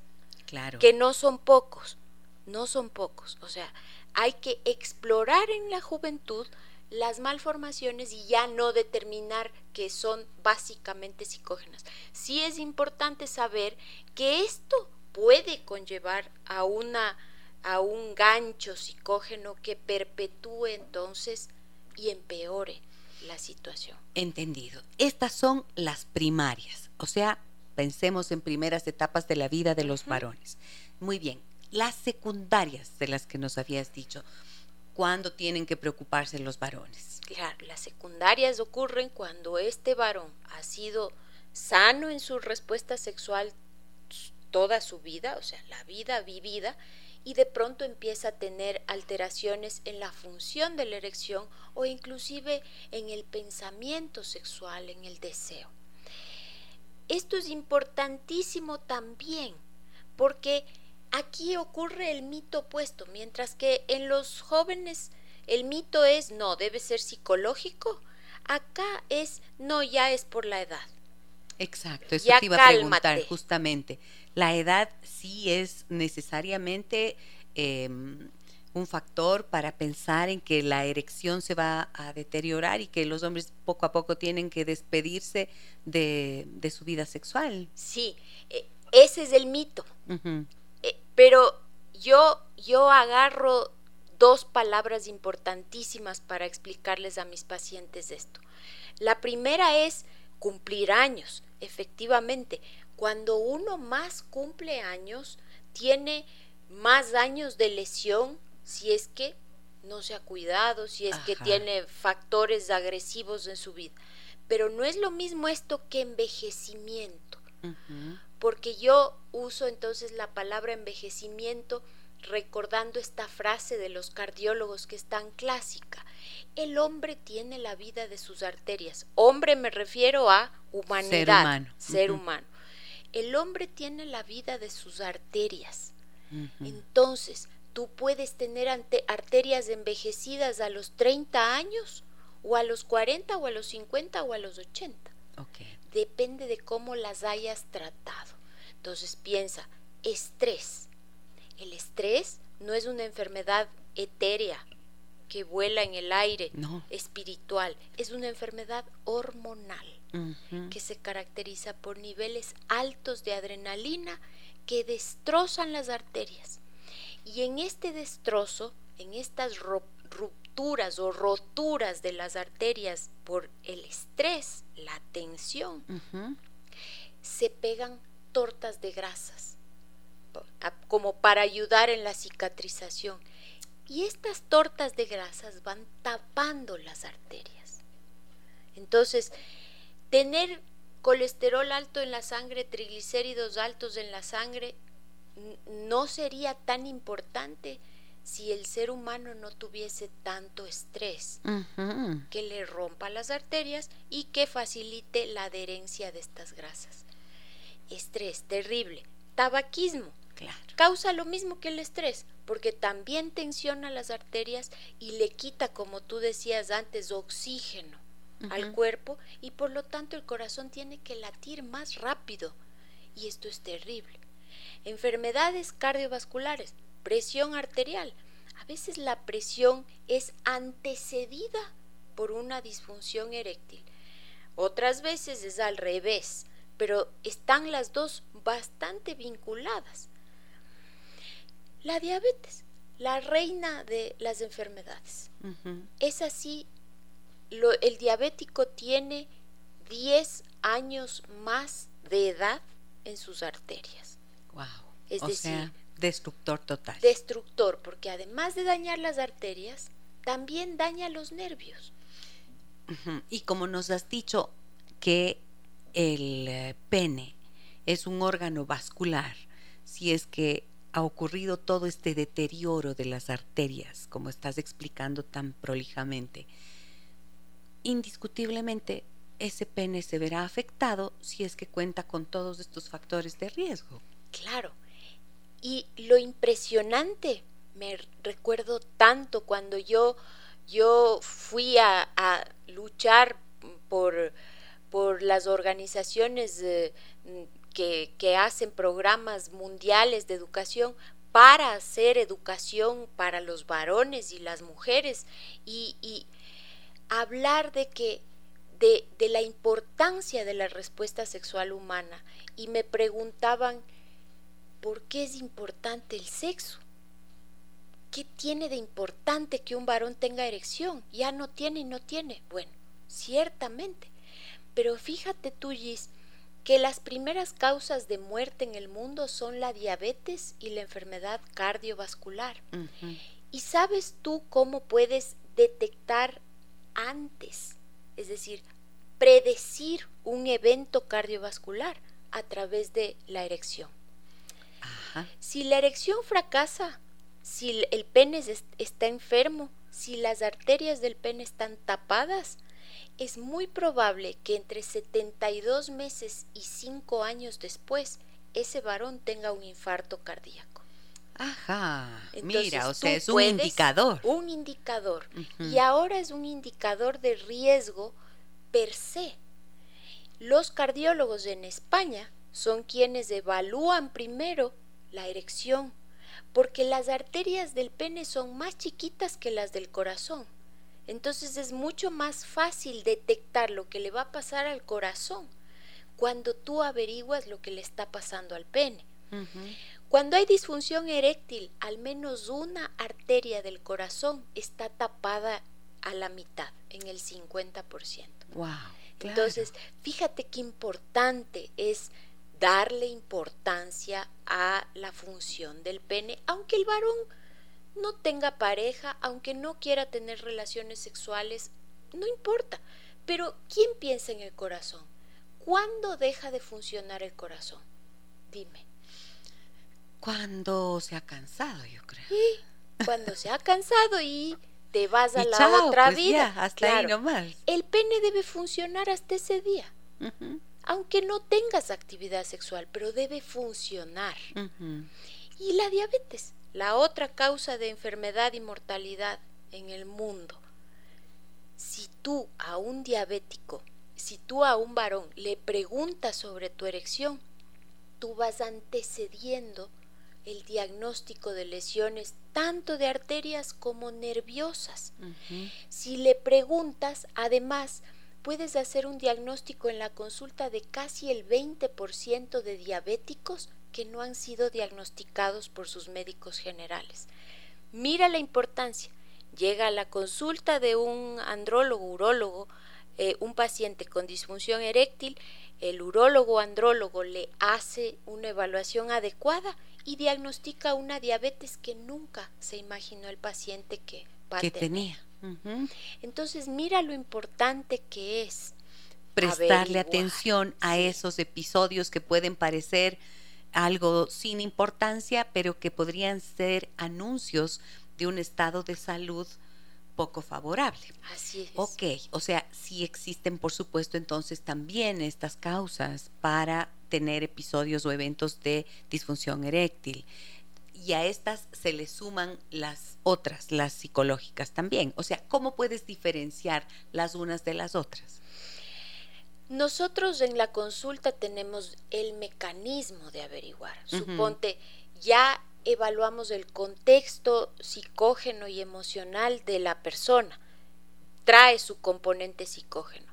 Claro. Que no son pocos, no son pocos. O sea, hay que explorar en la juventud las malformaciones y ya no determinar que son básicamente psicógenas. Sí es importante saber que esto puede conllevar a una a un gancho psicógeno que perpetúe entonces y empeore la situación. Entendido. Estas son las primarias, o sea, pensemos en primeras etapas de la vida de los varones. Muy bien, las secundarias de las que nos habías dicho, ¿cuándo tienen que preocuparse los varones? Claro, las secundarias ocurren cuando este varón ha sido sano en su respuesta sexual toda su vida, o sea, la vida vivida, y de pronto empieza a tener alteraciones en la función de la erección o inclusive en el pensamiento sexual, en el deseo. Esto es importantísimo también porque aquí ocurre el mito opuesto, mientras que en los jóvenes el mito es no, debe ser psicológico, acá es no, ya es por la edad. Exacto, eso te iba a preguntar justamente. La edad sí es necesariamente em, un factor para pensar en que la erección se va a deteriorar y que los hombres poco a poco tienen que despedirse de, su vida sexual. Sí, e, ese es el mito. Pero yo, yo agarro dos palabras importantísimas para explicarles a mis pacientes esto. La primera es cumplir años, efectivamente. Cuando uno más cumple años, tiene más años de lesión si es que no se ha cuidado, si es que tiene factores agresivos en su vida. Pero no es lo mismo esto que envejecimiento, porque yo uso entonces la palabra envejecimiento recordando esta frase de los cardiólogos que es tan clásica. El hombre tiene la vida de sus arterias. Hombre me refiero a humanidad, ser humano. Ser humano. El hombre tiene la vida de sus arterias. Entonces, tú puedes tener arterias envejecidas a los 30 años, o a los 40, o a los 50, o a los 80. Depende de cómo las hayas tratado. Entonces, piensa, estrés. El estrés no es una enfermedad etérea que vuela en el aire, espiritual, es una enfermedad hormonal que se caracteriza por niveles altos de adrenalina que destrozan las arterias. Y en este destrozo, en estas rupturas o roturas de las arterias por el estrés, la tensión, se pegan tortas de grasas como para ayudar en la cicatrización. Y estas tortas de grasas van tapando las arterias. Entonces, tener colesterol alto en la sangre, triglicéridos altos en la sangre, no sería tan importante si el ser humano no tuviese tanto estrés que le rompa las arterias y que facilite la adherencia de estas grasas. Estrés terrible. Tabaquismo. Causa lo mismo que el estrés, porque también tensiona las arterias y le quita, como tú decías antes, oxígeno al cuerpo y por lo tanto el corazón tiene que latir más rápido. Y esto es terrible. Enfermedades cardiovasculares, presión arterial. A veces la presión es antecedida por una disfunción eréctil. Otras veces es al revés, pero están las dos bastante vinculadas. La diabetes, la reina de las enfermedades. Es así, el diabético tiene 10 años más de edad en sus arterias. Wow. Es decir, destructor total. Destructor, porque además de dañar las arterias, también daña los nervios. Y como nos has dicho que el eh, pene es un órgano vascular, si es que ha ocurrido todo este deterioro de las arterias, como estás explicando tan prolijamente, indiscutiblemente ese pene se verá afectado si es que cuenta con todos estos factores de riesgo. Claro. Y lo impresionante, me recuerdo tanto cuando yo, yo fui a, luchar por, por las organizaciones que, que hacen programas mundiales de educación para hacer educación para los varones y las mujeres. Y, y hablar de que de, de, la importancia de la respuesta sexual humana. Y me preguntaban ¿por qué es importante el sexo? ¿Qué tiene de importante que un varón tenga erección? Ya no tiene y no tiene. Bueno, ciertamente. Pero fíjate tú, Gis, que las primeras causas de muerte en el mundo son la diabetes y la enfermedad cardiovascular. ¿Y sabes tú cómo puedes detectar antes, es decir, predecir un evento cardiovascular a través de la erección? Si la erección fracasa, si el pene está enfermo, si las arterias del pene están tapadas, es muy probable que entre 72 meses y 5 años después ese varón tenga un infarto cardíaco. Ajá, mira, o sea, es un indicador. Un indicador. Y ahora es un indicador de riesgo per se. Los cardiólogos en España son quienes evalúan primero la erección, porque las arterias del pene son más chiquitas que las del corazón. Entonces es mucho más fácil detectar lo que le va a pasar al corazón cuando tú averiguas lo que le está pasando al pene. Cuando hay disfunción eréctil, al menos una arteria del corazón está tapada a la mitad, en el 50%. Wow. Entonces, fíjate qué importante es darle importancia a la función del pene, aunque el varón no tenga pareja, aunque no quiera tener relaciones sexuales, no importa. Pero ¿quién piensa en el corazón? ¿Cuándo deja de funcionar el corazón? Dime. Cuando se ha cansado, yo creo. cuando se ha cansado y te vas a la otra pues vida. hasta ahí nomás. El pene debe funcionar hasta ese día aunque no tengas actividad sexual, pero debe funcionar. Y la diabetes, la otra causa de enfermedad y mortalidad en el mundo. Si tú a un diabético, si tú a un varón le preguntas sobre tu erección, tú vas antecediendo el diagnóstico de lesiones tanto de arterias como nerviosas. Si le preguntas, además, puedes hacer un diagnóstico en la consulta de casi el 20% de diabéticos que no han sido diagnosticados por sus médicos generales. Mira la importancia. Llega a la consulta de un andrólogo, urólogo, eh, un paciente con disfunción eréctil, el urólogo andrólogo le hace una evaluación adecuada y diagnostica una diabetes que nunca se imaginó el paciente que, que tenía. Entonces, mira lo importante que es prestarle atención a esos episodios que pueden parecer algo sin importancia, pero que podrían ser anuncios de un estado de salud poco favorable. Así es. Ok, o sea, sí existen, por supuesto, entonces también estas causas para tener episodios o eventos de disfunción eréctil y a estas se le suman las otras, las psicológicas también. O sea, ¿cómo puedes diferenciar las unas de las otras? Nosotros en la consulta tenemos el mecanismo de averiguar. Suponte, ya evaluamos el contexto psicógeno y emocional de la persona. Trae su componente psicógeno.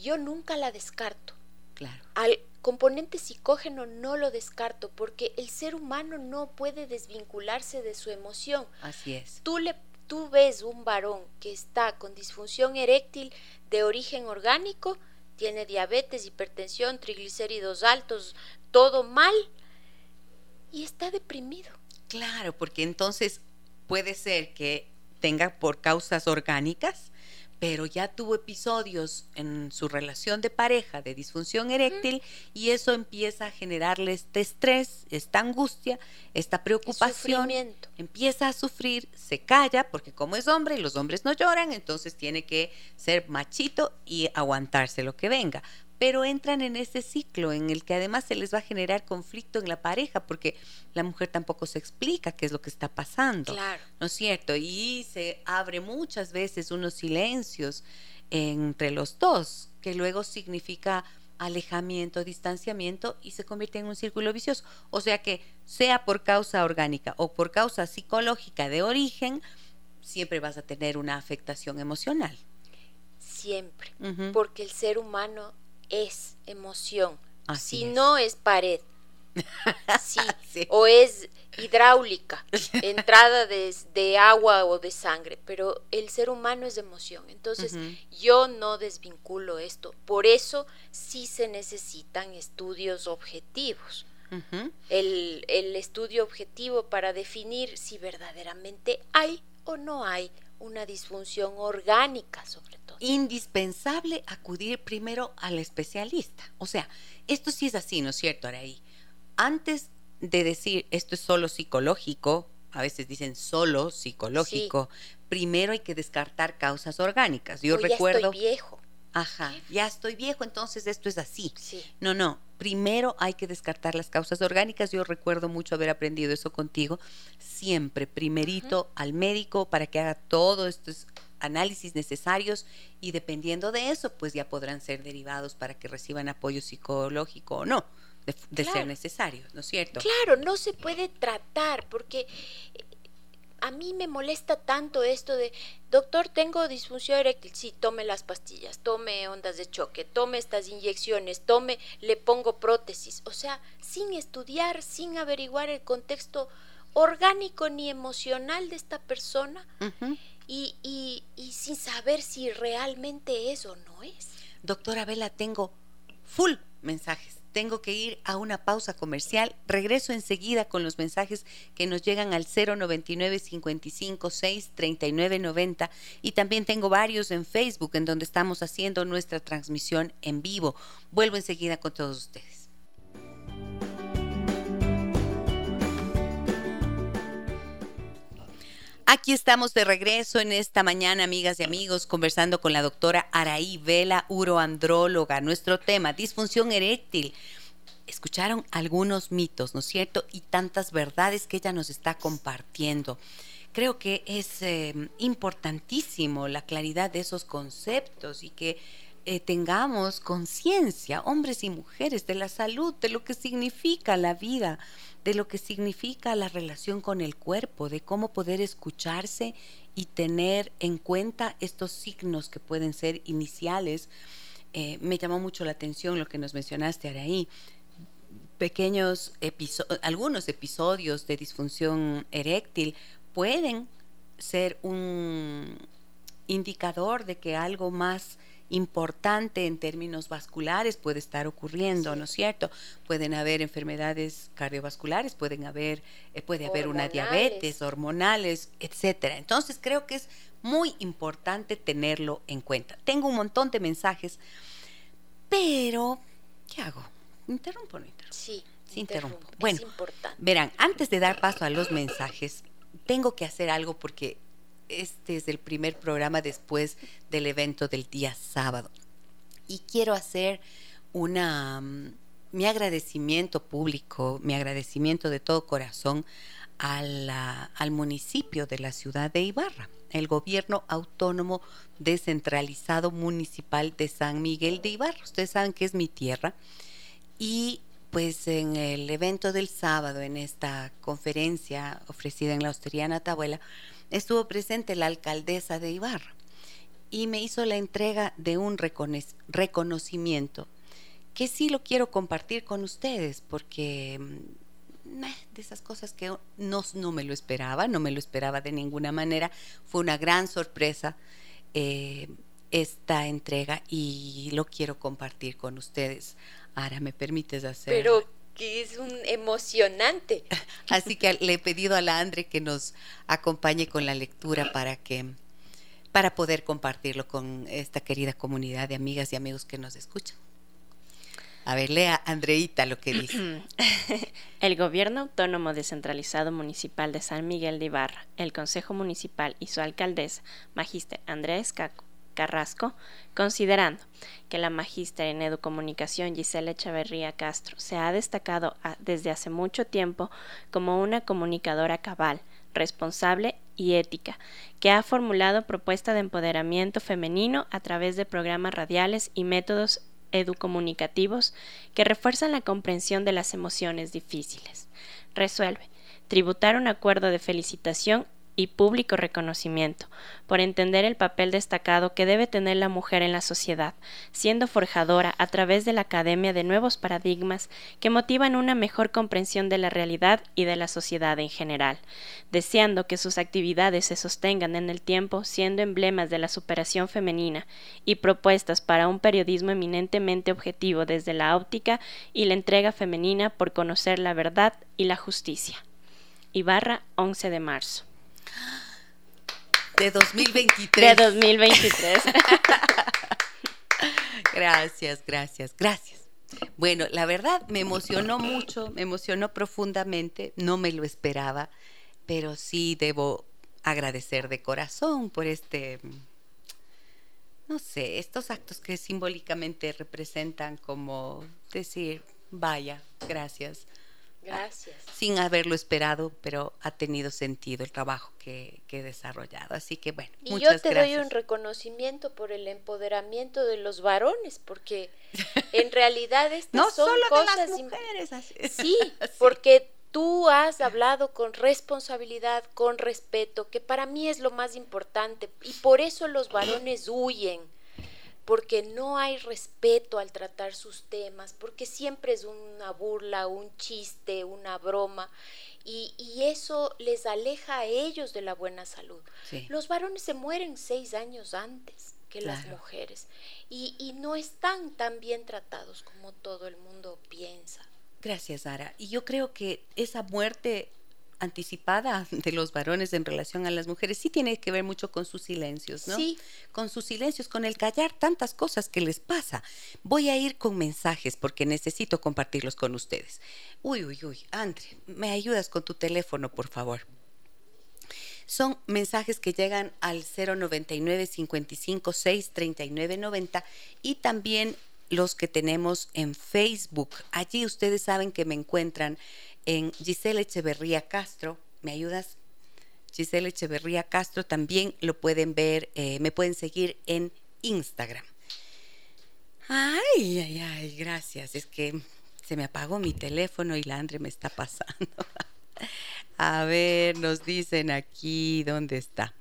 Yo nunca la descarto. Claro. Al componente psicógeno no lo descarto porque el ser humano no puede desvincularse de su emoción. Así es. Tú le tú ves un varón que está con disfunción eréctil de origen orgánico, tiene diabetes, hipertensión, triglicéridos altos, todo mal, y está deprimido. Claro, porque entonces puede ser que tenga por causas orgánicas, pero ya tuvo episodios en su relación de pareja de disfunción eréctil y eso empieza a generarle este estrés, esta angustia, esta preocupación. Empieza a sufrir, se calla, porque como es hombre y los hombres no lloran, entonces tiene que ser machito y aguantarse lo que venga pero entran en ese ciclo en el que además se les va a generar conflicto en la pareja porque la mujer tampoco se explica qué es lo que está pasando. Claro. ¿No es cierto? Y se abre muchas veces unos silencios entre los dos, que luego significa alejamiento, distanciamiento y se convierte en un círculo vicioso. O sea que sea por causa orgánica o por causa psicológica de origen, siempre vas a tener una afectación emocional. Siempre, porque el ser humano es emoción. si no es pared. (laughs) Sí, O es hidráulica, (laughs) entrada de, agua o de sangre, pero el ser humano es emoción. Entonces, yo no desvinculo esto. Por eso sí se necesitan estudios objetivos. el, el estudio objetivo para definir si verdaderamente hay o no hay una disfunción orgánica sobre todo. Indispensable acudir primero al especialista. O sea, esto sí es así, ¿no es cierto, Araí? Antes de decir esto es solo psicológico, a veces dicen solo psicológico, primero hay que descartar causas orgánicas. Yo recuerdo. Ya estoy viejo. Ajá, ya estoy viejo, entonces esto es así. No, no, primero hay que descartar las causas orgánicas. Yo recuerdo mucho haber aprendido eso contigo. Siempre, primerito al médico para que haga todos estos análisis necesarios y dependiendo de eso, pues ya podrán ser derivados para que reciban apoyo psicológico o no, de, ser necesario, ¿no es cierto? Claro, no se puede tratar porque a mí me molesta tanto esto de, doctor, tengo disfunción eréctil, sí, tome las pastillas, tome ondas de choque, tome estas inyecciones, tome, le pongo prótesis, o sea, sin estudiar, sin averiguar el contexto orgánico ni emocional de esta persona y, y, y sin saber si realmente es o no es. Doctora Vela, tengo full mensajes tengo que ir a una pausa comercial. Regreso enseguida con los mensajes que nos llegan al 099 55 6 39 90 y también tengo varios en Facebook en donde estamos haciendo nuestra transmisión en vivo. Vuelvo enseguida con todos ustedes. Aquí estamos de regreso en esta mañana, amigas y amigos, conversando con la doctora Araí Vela, uroandróloga. Nuestro tema, disfunción eréctil. Escucharon algunos mitos, ¿no es cierto? Y tantas verdades que ella nos está compartiendo. Creo que es eh, importantísimo la claridad de esos conceptos y que eh, tengamos conciencia, hombres y mujeres, de la salud, de lo que significa la vida de lo que significa la relación con el cuerpo, de cómo poder escucharse y tener en cuenta estos signos que pueden ser iniciales. Eh, me llamó mucho la atención lo que nos mencionaste, Araí. Pequeños episodios, algunos episodios de disfunción eréctil pueden ser un indicador de que algo más importante en términos vasculares puede estar ocurriendo, ¿no es cierto? Pueden haber enfermedades cardiovasculares, pueden haber, eh, puede haber una diabetes, hormonales, etcétera. Entonces creo que es muy importante tenerlo en cuenta. Tengo un montón de mensajes, pero ¿qué hago? ¿Interrumpo o no interrumpo? Sí. Sí, interrumpo. Bueno, verán, antes de dar paso a los mensajes, tengo que hacer algo porque este es el primer programa después del evento del día sábado. Y quiero hacer una mm, mi agradecimiento público, mi agradecimiento de todo corazón al municipio de la ciudad de Ibarra, el gobierno autónomo descentralizado municipal de San Miguel de Ibarra. Ustedes saben que es mi tierra. Y pues en el evento del sábado, en esta conferencia ofrecida en la Hostería Natabuela, estuvo presente la alcaldesa de Ibarra y me hizo la entrega de un reconocimiento que sí lo quiero compartir con ustedes porque mm, de esas cosas que no, no me lo esperaba, no me lo esperaba de ninguna manera, fue una gran sorpresa eh, esta entrega y lo quiero compartir con ustedes. Ahora, ¿me permites hacer? Pero que es un emocionante. (laughs) Así que le he pedido a la Andre que nos acompañe con la lectura para que para poder compartirlo con esta querida comunidad de amigas y amigos que nos escuchan. A ver, lea Andreita lo que dice. (clears throat) El Gobierno Autónomo Descentralizado Municipal de San Miguel de Ibarra, el Consejo Municipal y su alcaldesa, Magíster Andrés Carrasco, considerando que la magíster en educomunicación Gisela Echeverría Castro se ha destacado desde hace mucho tiempo como una comunicadora cabal, responsable y ética, que ha formulado propuesta de empoderamiento femenino a través de programas radiales y métodos educomunicativos que refuerzan la comprensión de las emociones difíciles. Resuelve tributar un acuerdo de felicitación y público reconocimiento, por entender el papel destacado que debe tener la mujer en la sociedad, siendo forjadora a través de la academia de nuevos paradigmas que motivan una mejor comprensión de la realidad y de la sociedad en general, deseando que sus actividades se sostengan en el tiempo siendo emblemas de la superación femenina y propuestas para un periodismo eminentemente objetivo desde la óptica y la entrega femenina por conocer la verdad y la justicia. Ibarra, 11 de marzo. De 2023. De 2023. (laughs) gracias, gracias, gracias. Bueno, la verdad me emocionó mucho, me emocionó profundamente, no me lo esperaba, pero sí debo agradecer de corazón por este, no sé, estos actos que simbólicamente representan como decir, vaya, gracias Gracias. Sin haberlo esperado, pero ha tenido sentido el trabajo que, he desarrollado. Así que bueno, y yo te doy un reconocimiento por el empoderamiento de los varones, porque en realidad estas (laughs) no son solo cosas de las mujeres. Sí, (laughs) porque tú has hablado con responsabilidad, con respeto, que para mí es lo más importante y por eso los varones huyen porque no hay respeto al tratar sus temas, porque siempre es una burla, un chiste, una broma, y, eso les aleja a ellos de la buena salud. Los varones se mueren seis años antes que las mujeres y, y no están tan bien tratados como todo el mundo piensa. Gracias, Sara. Y yo creo que esa muerte anticipada (laughs) de los varones en relación a las mujeres sí tiene que ver mucho con sus silencios, ¿no? Sí. Con sus silencios, con el callar tantas cosas que les pasa. Voy a ir con mensajes porque necesito compartirlos con ustedes. Uy, uy, uy, Andre, ¿me ayudas con tu teléfono, por favor? Son mensajes que llegan al 099 55 6 39 90 y también los que tenemos en Facebook. Allí ustedes saben que me encuentran en Giselle Echeverría Castro. ¿Me ayudas? Giselle Echeverría Castro también lo pueden ver, eh, me pueden seguir en Instagram. Ay, ay, ay, gracias. Es que se me apagó mi teléfono y la Andre me está pasando. (laughs) A ver, nos dicen aquí, ¿dónde está?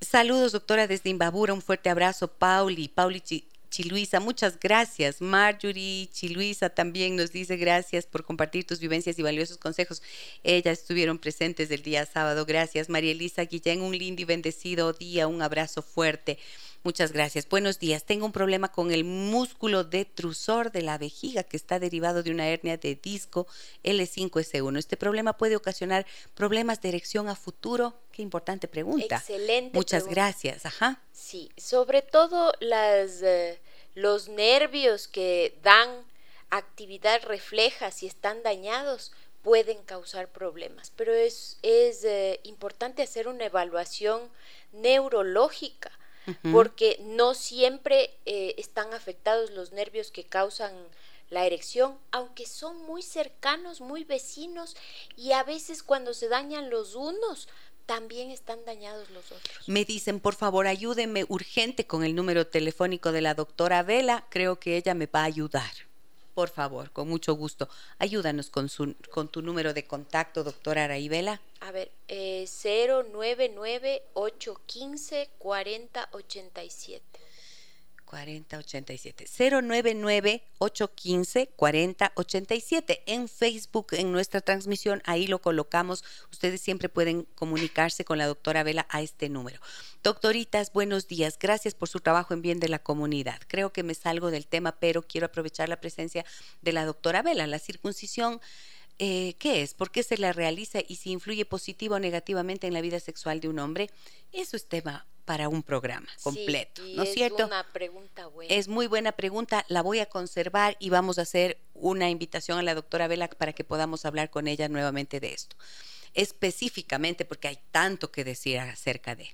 Saludos, doctora, desde Imbabura. Un fuerte abrazo, Pauli. Pauli Chiluisa, muchas gracias. Marjorie Chiluisa también nos dice gracias por compartir tus vivencias y valiosos consejos. Ellas estuvieron presentes el día sábado. Gracias. María Elisa Guillén, un lindo y bendecido día. Un abrazo fuerte. Muchas gracias. Buenos días. Tengo un problema con el músculo detrusor de la vejiga que está derivado de una hernia de disco L5S1. Este problema puede ocasionar problemas de erección a futuro. Qué importante pregunta. Excelente. Muchas gracias. Ajá. Sí, sobre todo las, eh, los nervios que dan actividad refleja si están dañados pueden causar problemas, pero es, es eh, importante hacer una evaluación neurológica porque no siempre eh, están afectados los nervios que causan la erección, aunque son muy cercanos, muy vecinos, y a veces cuando se dañan los unos, también están dañados los otros. Me dicen, por favor, ayúdenme urgente con el número telefónico de la doctora Vela, creo que ella me va a ayudar. Por favor, con mucho gusto. Ayúdanos con, su, con tu número de contacto, doctora Araibela. A ver, eh, 099-815-4087. 4087. 099-815-4087. En Facebook, en nuestra transmisión, ahí lo colocamos. Ustedes siempre pueden comunicarse con la doctora Vela a este número. Doctoritas, buenos días. Gracias por su trabajo en bien de la comunidad. Creo que me salgo del tema, pero quiero aprovechar la presencia de la doctora Vela. La circuncisión. Eh, ¿Qué es? ¿Por qué se la realiza y si influye positivo o negativamente en la vida sexual de un hombre? Eso es tema para un programa completo, ¿no es cierto? Es una pregunta buena. Es muy buena pregunta, la voy a conservar y vamos a hacer una invitación a la doctora Vela para que podamos hablar con ella nuevamente de esto. Específicamente, porque hay tanto que decir acerca de.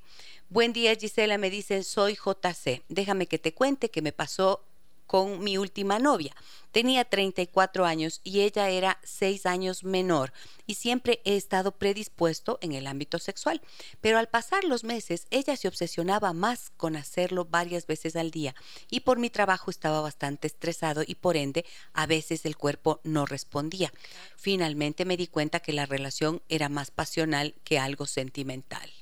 Buen día, Gisela, me dice, soy JC. Déjame que te cuente que me pasó con mi última novia. Tenía 34 años y ella era 6 años menor y siempre he estado predispuesto en el ámbito sexual. Pero al pasar los meses ella se obsesionaba más con hacerlo varias veces al día y por mi trabajo estaba bastante estresado y por ende a veces el cuerpo no respondía. Finalmente me di cuenta que la relación era más pasional que algo sentimental.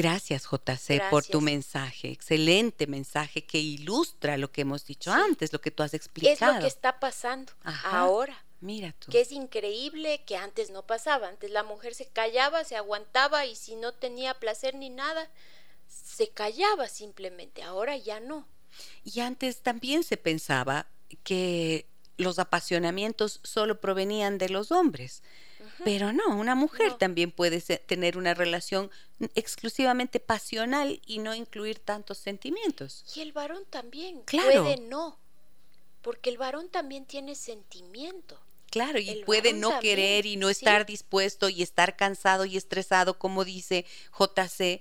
Gracias, JC, por tu mensaje. Excelente mensaje que ilustra lo que hemos dicho antes, lo que tú has explicado. Es lo que está pasando ahora. Mira tú. Que es increíble que antes no pasaba. Antes la mujer se callaba, se aguantaba y si no tenía placer ni nada, se callaba simplemente. Ahora ya no. Y antes también se pensaba que los apasionamientos solo provenían de los hombres. Pero no, una mujer también puede tener una relación exclusivamente pasional y no incluir tantos sentimientos. Y el varón también puede no, porque el varón también tiene sentimiento. Claro, y puede no querer y no estar dispuesto y estar cansado y estresado, como dice JC.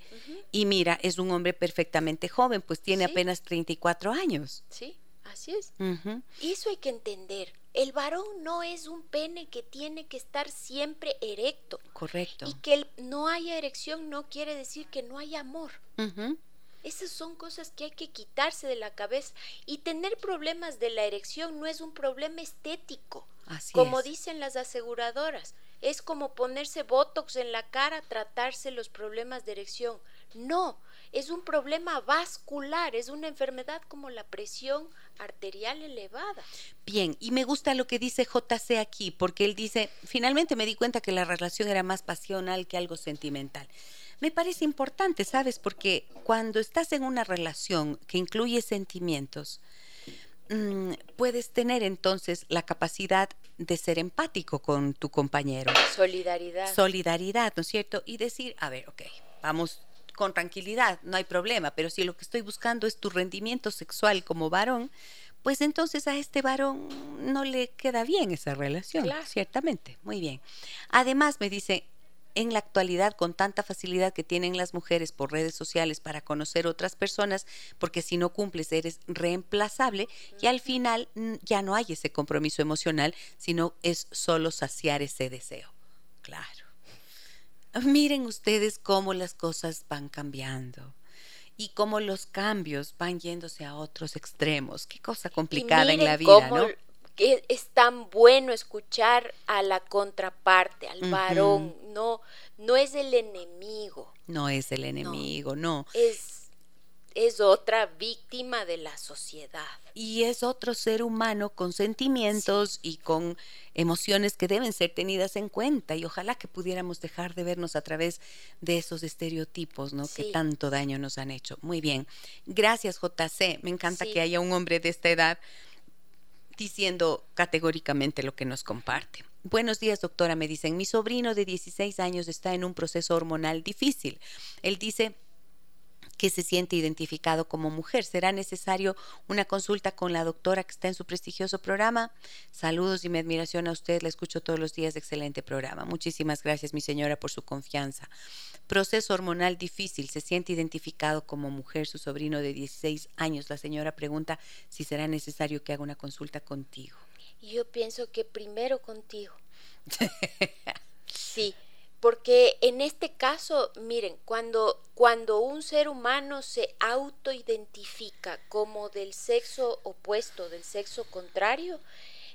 Y mira, es un hombre perfectamente joven, pues tiene apenas 34 años. Sí, así es. Y Eso hay que entender. El varón no es un pene que tiene que estar siempre erecto. Correcto. Y que no haya erección no quiere decir que no haya amor. Esas son cosas que hay que quitarse de la cabeza. Y tener problemas de la erección no es un problema estético, Así como dicen las aseguradoras. Es como ponerse botox en la cara, tratarse los problemas de erección. No, es un problema vascular, es una enfermedad como la presión arterial elevada. Bien, y me gusta lo que dice JC aquí, porque él dice, finalmente me di cuenta que la relación era más pasional que algo sentimental. Me parece importante, ¿sabes? Porque cuando estás en una relación que incluye sentimientos, mm, puedes tener entonces la capacidad de ser empático con tu compañero. Solidaridad. Solidaridad, ¿no es cierto? Y decir, a ver, ok, vamos con tranquilidad, no hay problema, pero si lo que estoy buscando es tu rendimiento sexual como varón, pues entonces a este varón no le queda bien esa relación, ciertamente. Muy bien. Además, me dice, en la actualidad, con tanta facilidad que tienen las mujeres por redes sociales para conocer otras personas, porque si no cumples eres reemplazable y al final ya no hay ese compromiso emocional, sino es solo saciar ese deseo. Claro. Miren ustedes cómo las cosas van cambiando y cómo los cambios van yéndose a otros extremos. Qué cosa complicada en la vida, ¿no? es tan bueno escuchar a la contraparte, al varón, no, no es el enemigo. No es el enemigo, no. Es es otra víctima de la sociedad. Y es otro ser humano con sentimientos y con emociones que deben ser tenidas en cuenta y ojalá que pudiéramos dejar de vernos a través de esos estereotipos, ¿no? Que tanto daño nos han hecho. Muy bien. Gracias, JC. Me encanta que haya un hombre de esta edad diciendo categóricamente lo que nos comparte. Buenos días, doctora. Me dicen, mi sobrino de 16 años está en un proceso hormonal difícil. Él dice que se siente identificado como mujer. ¿Será necesario una consulta con la doctora que está en su prestigioso programa? Saludos y mi admiración a usted. La escucho todos los días. Excelente programa. Muchísimas gracias, mi señora, por su confianza. Proceso hormonal difícil. Se siente identificado como mujer. Su sobrino de 16 años. La señora pregunta si será necesario que haga una consulta contigo. Yo pienso que primero contigo. (laughs) sí, porque en este caso, miren, cuando, cuando un ser humano se autoidentifica como del sexo opuesto, del sexo contrario,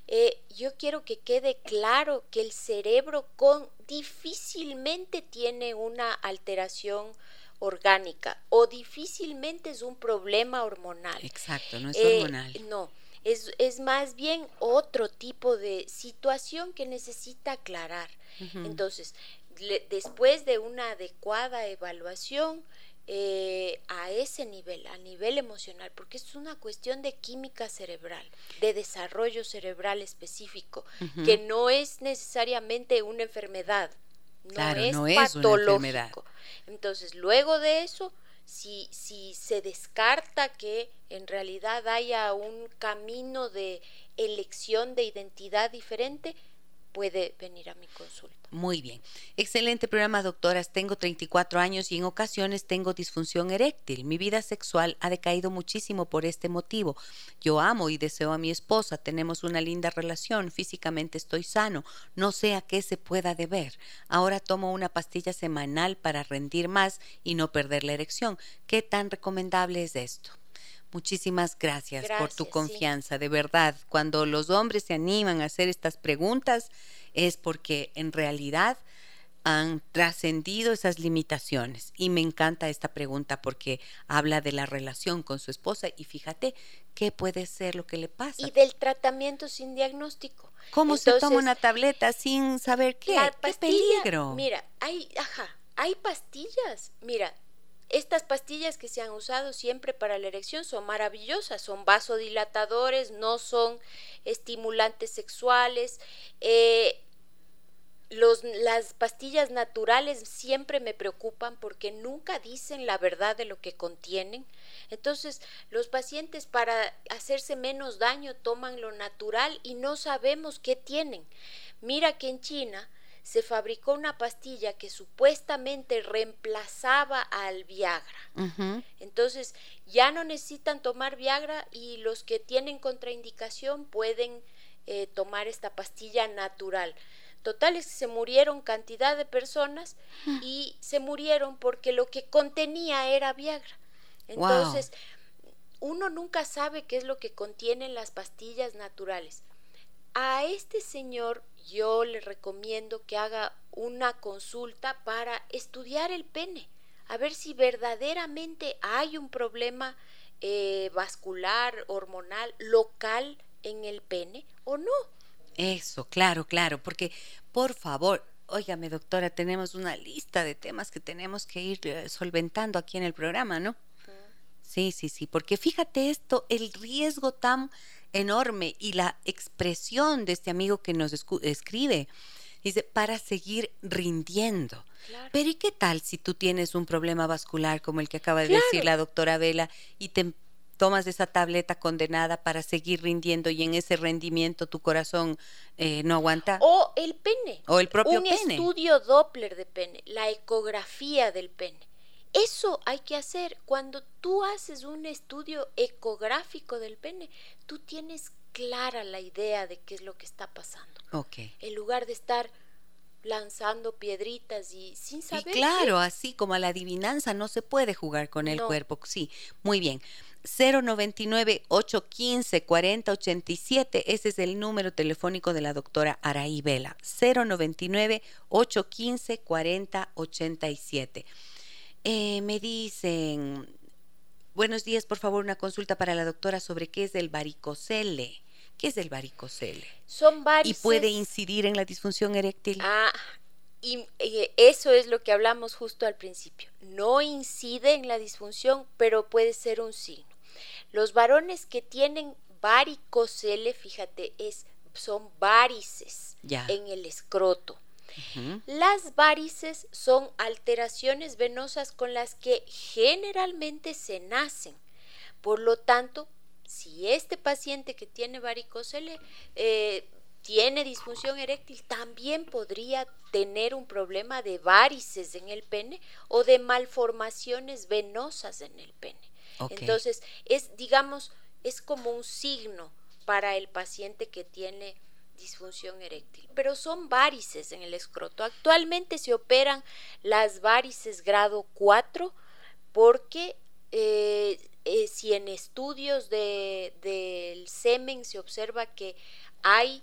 eh, yo quiero que quede claro que el cerebro con, difícilmente tiene una alteración orgánica o difícilmente es un problema hormonal. Exacto, no es hormonal. No, es, es, más bien otro tipo de situación que necesita aclarar. Entonces, después de una adecuada evaluación, eh, a ese nivel, a nivel emocional, porque es una cuestión de química cerebral, de desarrollo cerebral específico, que no es necesariamente una enfermedad, no es patológico. Entonces, luego de eso, si, si se descarta que en realidad haya un camino de elección de identidad diferente, puede venir a mi consulta. Muy bien. Excelente programa, doctoras. Tengo 34 años y en ocasiones tengo disfunción eréctil. Mi vida sexual ha decaído muchísimo por este motivo. Yo amo y deseo a mi esposa. Tenemos una linda relación. Físicamente estoy sano. No sé a qué se pueda deber. Ahora tomo una pastilla semanal para rendir más y no perder la erección. ¿Qué tan recomendable es esto? Muchísimas gracias, por tu confianza, de verdad. Cuando los hombres se animan a hacer estas preguntas es porque en realidad han trascendido esas limitaciones. Y me encanta esta pregunta porque habla de la relación con su esposa y fíjate qué puede ser lo que le pasa. Y del tratamiento sin diagnóstico. ¿Cómo se toma una tableta sin saber qué? ¿Qué peligro? Mira, hay, ajá, hay pastillas. Mira, estas pastillas que se han usado siempre para la erección son maravillosas, son vasodilatadores, no son estimulantes sexuales. Eh, los, las pastillas naturales siempre me preocupan porque nunca dicen la verdad de lo que contienen. Entonces, los pacientes para hacerse menos daño toman lo natural y no sabemos qué tienen. Mira que en China se fabricó una pastilla que supuestamente reemplazaba al Viagra. Entonces, ya no necesitan tomar Viagra y los que tienen contraindicación pueden eh, tomar esta pastilla natural. Total es que se murieron cantidad de personas y se murieron porque lo que contenía era Viagra. Entonces, uno nunca sabe qué es lo que contienen las pastillas naturales. A este señor yo le recomiendo que haga una consulta para estudiar el pene, a ver si verdaderamente hay un problema eh, vascular, hormonal, local en el pene o no. Eso, claro, claro, porque por favor, óigame doctora, tenemos una lista de temas que tenemos que ir eh, solventando aquí en el programa, ¿no? Sí, sí, sí, porque fíjate esto, el riesgo tan enorme y la expresión de este amigo que nos escribe. Dice, para seguir rindiendo. Pero ¿y qué tal si tú tienes un problema vascular como el que acaba de decir la doctora Vela y te tomas esa tableta condenada para seguir rindiendo y en ese rendimiento tu corazón eh, no aguanta? O el pene. O el propio pene. Un estudio Doppler de pene, la ecografía del pene. Eso hay que hacer. Cuando tú haces un estudio ecográfico del pene, tú tienes clara la idea de qué es lo que está pasando. Ok. En lugar de estar lanzando piedritas y sin saber. Y claro, así como a la adivinanza no se puede jugar con el cuerpo. Sí, muy bien. 099-815-4087, ese es el número telefónico de la doctora Araí Vela. 099-815-4087. Eh, me dicen, buenos días, por favor, una consulta para la doctora sobre qué es el varicocele. ¿Qué es el varicocele? Son varices. ¿Y puede incidir en la disfunción eréctil? Ah, y eso es lo que hablamos justo al principio. No incide en la disfunción, pero puede ser un signo. Los varones que tienen varicocele, fíjate, es, son varices en el escroto. Las varices son alteraciones venosas con las que generalmente se nacen. Por lo tanto, si este paciente que tiene varicocele eh, tiene disfunción eréctil, también podría tener un problema de varices en el pene o de malformaciones venosas en el pene. Entonces, es, digamos, es como un signo para el paciente que tiene disfunción eréctil, pero son varices en el escroto. Actualmente se operan las varices grado 4 porque eh, eh, si en estudios del semen se observa que hay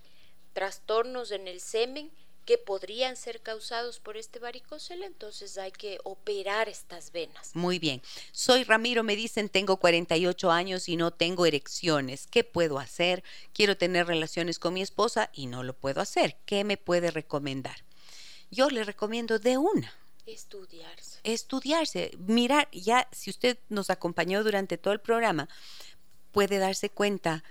trastornos en el semen, que podrían ser causados por este varicocele, entonces hay que operar estas venas. Muy bien. Soy Ramiro, me dicen, tengo 48 años y no tengo erecciones. ¿Qué puedo hacer? Quiero tener relaciones con mi esposa y no lo puedo hacer. ¿Qué me puede recomendar? Yo le recomiendo de una. Estudiarse. Estudiarse. Mirar, ya si usted nos acompañó durante todo el programa, puede darse cuenta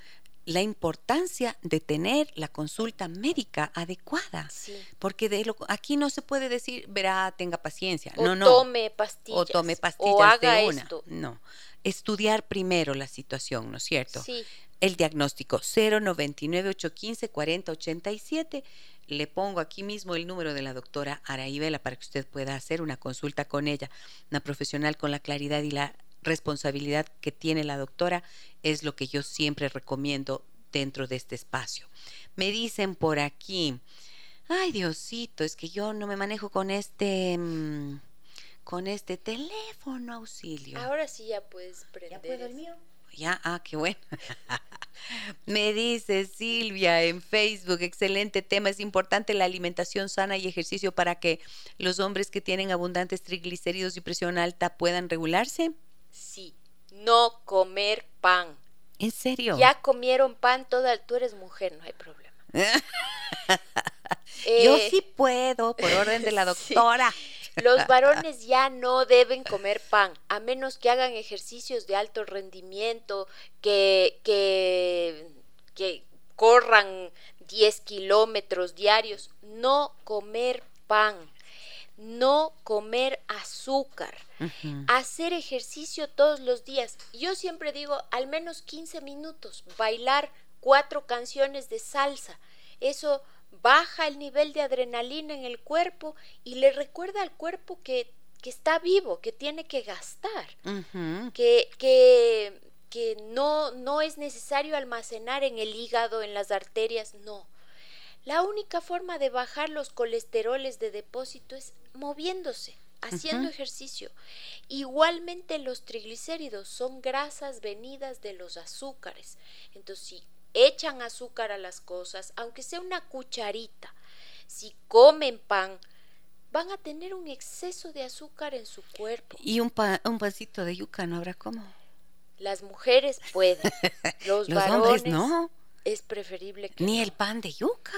la importancia de tener la consulta médica adecuada. Porque de lo, aquí no se puede decir, verá, tenga paciencia. O no, no. tome pastillas. O tome pastillas o haga de una. Esto. No. Estudiar primero la situación, ¿no es cierto? Sí. El diagnóstico 099-815-4087. Le pongo aquí mismo el número de la doctora Araíbela para que usted pueda hacer una consulta con ella, una profesional con la claridad y la responsabilidad que tiene la doctora es lo que yo siempre recomiendo dentro de este espacio. Me dicen por aquí, ay Diosito, es que yo no me manejo con este mm, con este teléfono auxilio. Ahora sí ya puedes prender. ¿Ya puedo el mío? Ya, ah, qué bueno. (laughs) Me dice Silvia en Facebook, excelente tema, es importante la alimentación sana y ejercicio para que los hombres que tienen abundantes triglicéridos y presión alta puedan regularse. Sí, no comer pan. ¿En serio? Ya comieron pan toda, tú eres mujer, no hay problema. (laughs) Yo Eh, sí puedo, por orden de la (laughs) doctora. Los (laughs) varones ya no deben comer pan, a menos que hagan ejercicios de alto rendimiento, que, que, que corran 10 kilómetros diarios. No comer pan, no comer azúcar, hacer ejercicio todos los días. Yo siempre digo, al menos 15 minutos, bailar cuatro canciones de salsa. Eso baja el nivel de adrenalina en el cuerpo y le recuerda al cuerpo que, que está vivo, que tiene que gastar, que, que, que no, no es necesario almacenar en el hígado, en las arterias, no. La única forma de bajar los colesteroles de depósito es moviéndose, haciendo ejercicio. Igualmente los triglicéridos son grasas venidas de los azúcares. Entonces, si echan azúcar a las cosas, aunque sea una cucharita, si comen pan, van a tener un exceso de azúcar en su cuerpo. Y un, pa- un pancito de yuca, ¿no habrá cómo? Las mujeres pueden, (laughs) los, Los varones hombres no, es preferible que ni no. el pan de yuca,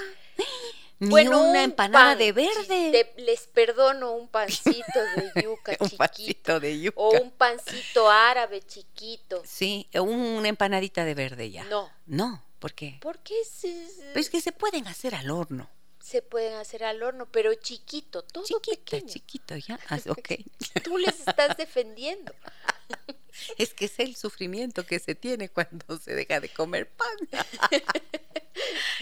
ni Bueno, una un empanada pan, de verde. te- les perdono un pancito de (laughs) yuca un chiquito pancito de yuca. o un pancito árabe chiquito. Sí, una empanadita de verde ya. No, No, ¿por qué? porque se, Pues que se pueden hacer al horno. se pueden hacer al horno, pero chiquito, todo Chiquito, pequeño. chiquito, ya. (laughs) Ah, ok. Tú les estás defendiendo. (laughs) (laughs) Es que es el sufrimiento que se tiene cuando se deja de comer pan. (laughs)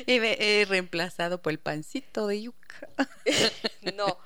y me he reemplazado por el pancito de yuca. (laughs) No,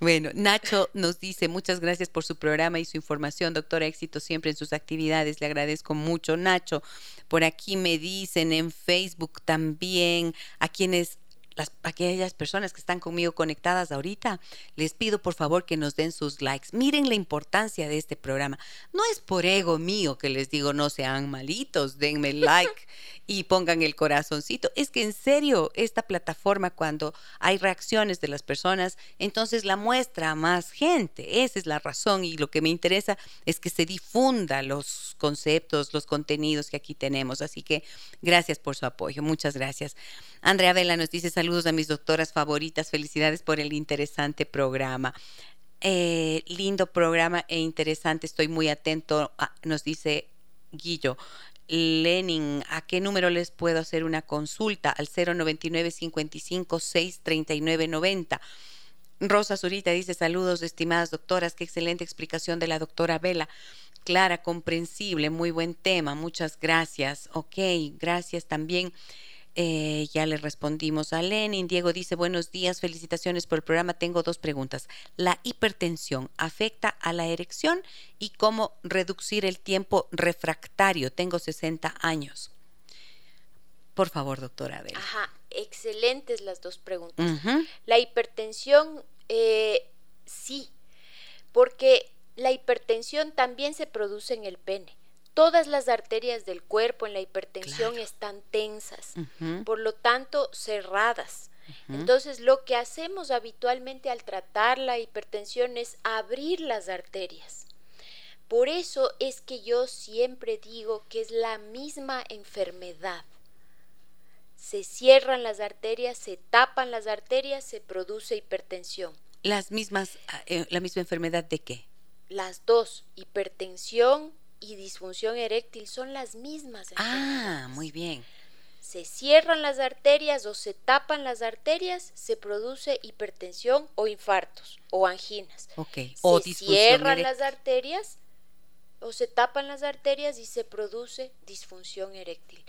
Bueno, Nacho nos dice muchas gracias por su programa y su información, doctora. Éxito siempre en sus actividades. Le agradezco mucho, Nacho. Por aquí me dicen en Facebook también a quienes las, aquellas personas que están conmigo conectadas ahorita, les pido por favor que nos den sus likes. Miren la importancia de este programa. No es por ego mío que les digo no sean malitos, denme (laughs) like y pongan el corazoncito. Es que en serio, esta plataforma cuando hay reacciones de las personas, entonces la muestra a más gente. Esa es la razón y lo que me interesa es que se difunda los conceptos, los contenidos que aquí tenemos. Así que gracias por su apoyo. Muchas gracias. Andrea Vela nos dice saludos a mis doctoras favoritas. Felicidades por el interesante programa. Eh, lindo programa e interesante. Estoy muy atento. nos dice Guillo. Lenin, ¿a qué número les puedo hacer una consulta? Al 099 55 6 39 90. Rosa Zurita dice saludos, estimadas doctoras, qué excelente explicación de la doctora Vela. Clara, comprensible, muy buen tema, muchas gracias. Ok, gracias también. Eh, ya le respondimos a Lenin. Diego dice buenos días, felicitaciones por el programa. Tengo dos preguntas. ¿La hipertensión afecta a la erección y cómo reducir el tiempo refractario? Tengo 60 años. Por favor, doctora Vela. ajá, excelentes las dos preguntas. La hipertensión, eh, sí, porque la hipertensión también se produce en el pene. Todas las arterias del cuerpo en la hipertensión Claro. están tensas, por lo tanto cerradas. Entonces, lo que hacemos habitualmente al tratar la hipertensión es abrir las arterias. Por eso es que yo siempre digo que es la misma enfermedad. Se cierran las arterias, se tapan las arterias, se produce hipertensión. Las mismas, eh, la misma enfermedad de qué? Las dos, hipertensión y disfunción eréctil, son las mismas. Ah, muy bien se cierran las arterias o se tapan las arterias, se produce hipertensión o infartos o anginas. Okay. O se cierran las arterias o se tapan las arterias y se produce disfunción eréctil.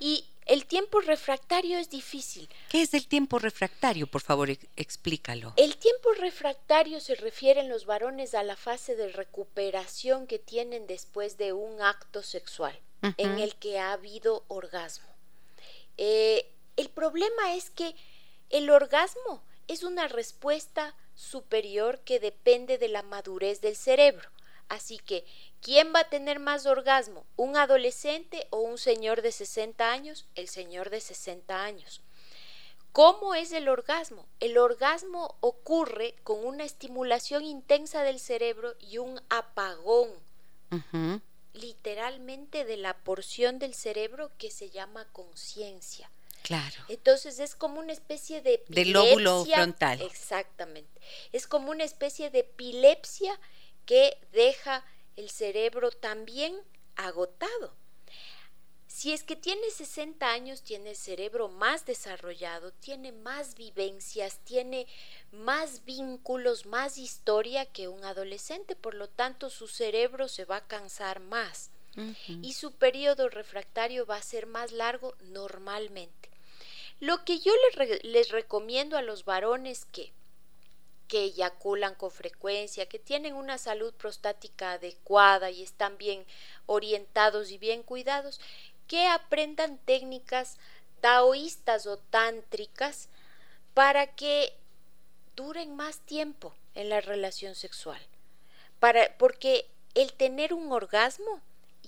Y el tiempo refractario es difícil. ¿Qué es el tiempo refractario? Por favor, explícalo. El tiempo refractario se refiere en los varones a la fase de recuperación que tienen después de un acto sexual en el que ha habido orgasmo. Eh, el problema es que el orgasmo es una respuesta superior que depende de la madurez del cerebro. Así que, ¿quién va a tener más orgasmo? ¿Un adolescente o un señor de 60 años? El señor de 60 años. ¿Cómo es el orgasmo? El orgasmo ocurre con una estimulación intensa del cerebro y un apagón literalmente de la porción del cerebro que se llama conciencia. Claro. Entonces es como una especie de del lóbulo frontal. Exactamente. Es como una especie de epilepsia que deja el cerebro también agotado. Si es que tiene 60 años, tiene el cerebro más desarrollado, tiene más vivencias, tiene más vínculos, más historia que un adolescente, por lo tanto su cerebro se va a cansar más y su periodo refractario va a ser más largo normalmente. Lo que yo les, les recomiendo a los varones que que eyaculan con frecuencia, que tienen una salud prostática adecuada y están bien orientados y bien cuidados, que aprendan técnicas taoístas o tántricas para que duren más tiempo en la relación sexual. Para, porque el tener un orgasmo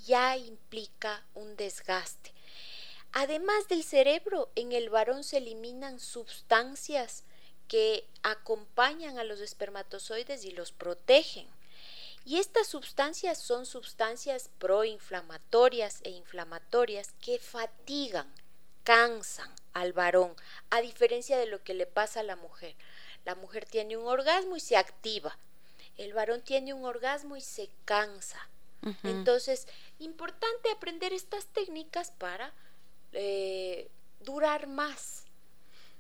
ya implica un desgaste. Además del cerebro, en el varón se eliminan sustancias que acompañan a los espermatozoides y los protegen. Y estas sustancias son sustancias proinflamatorias e inflamatorias que fatigan, cansan al varón, a diferencia de lo que le pasa a la mujer. La mujer tiene un orgasmo y se activa. El varón tiene un orgasmo y se cansa. Entonces, importante aprender estas técnicas para eh, durar más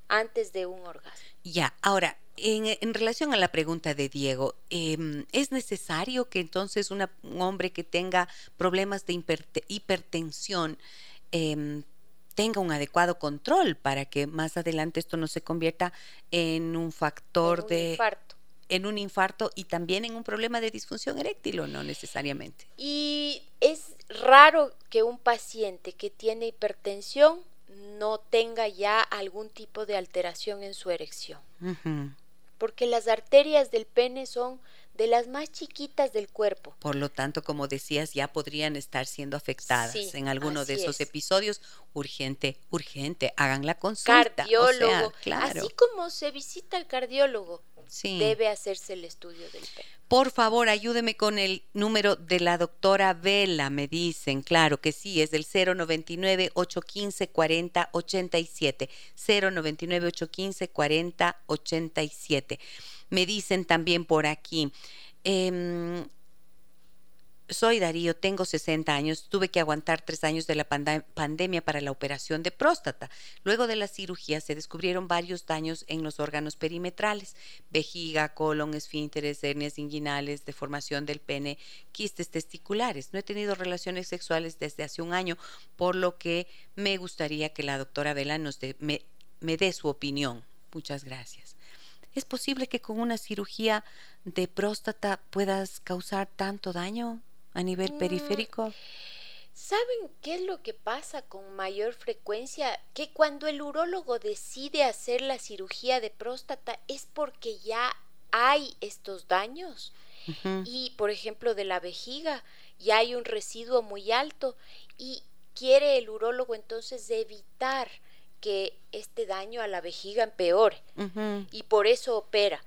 antes de un orgasmo. Ya, ahora, en, relación a la pregunta de Diego, em, ¿es necesario que entonces un hombre que tenga problemas de hipertensión em, tenga un adecuado control para que más adelante esto no se convierta en un factor de... Infarto. En un infarto y también en un problema de disfunción eréctil o no necesariamente. Y es raro que un paciente que tiene hipertensión no tenga ya algún tipo de alteración en su erección. Porque las arterias del pene son de las más chiquitas del cuerpo. Por lo tanto, como decías, ya podrían estar siendo afectadas en alguno de esos episodios. Urgente, urgente, hagan la consulta. Cardiólogo, así como se visita al cardiólogo, debe hacerse el estudio del pene. Por favor, ayúdeme con el número de la doctora Vela, me dicen. Claro que sí, es del 099-815-4087. 099-815-4087. Me dicen también por aquí. Em, soy Darío, tengo 60 años, tuve que aguantar tres años de la pandemia para la operación de próstata. Luego de la cirugía se descubrieron varios daños en los órganos perimetrales, vejiga, colon, esfínteres, hernias inguinales, deformación del pene, quistes testiculares. No he tenido relaciones sexuales desde hace un año, por lo que me gustaría que la doctora Vela nos me, me dé su opinión. Muchas gracias. ¿Es posible que con una cirugía de próstata puedas causar tanto daño? A nivel mm, periférico? ¿Saben qué es lo que pasa con mayor frecuencia? Que cuando el urólogo decide hacer la cirugía de próstata es porque ya hay estos daños. Y, por ejemplo, de la vejiga, ya hay un residuo muy alto y quiere el urólogo entonces evitar que este daño a la vejiga empeore y por eso opera.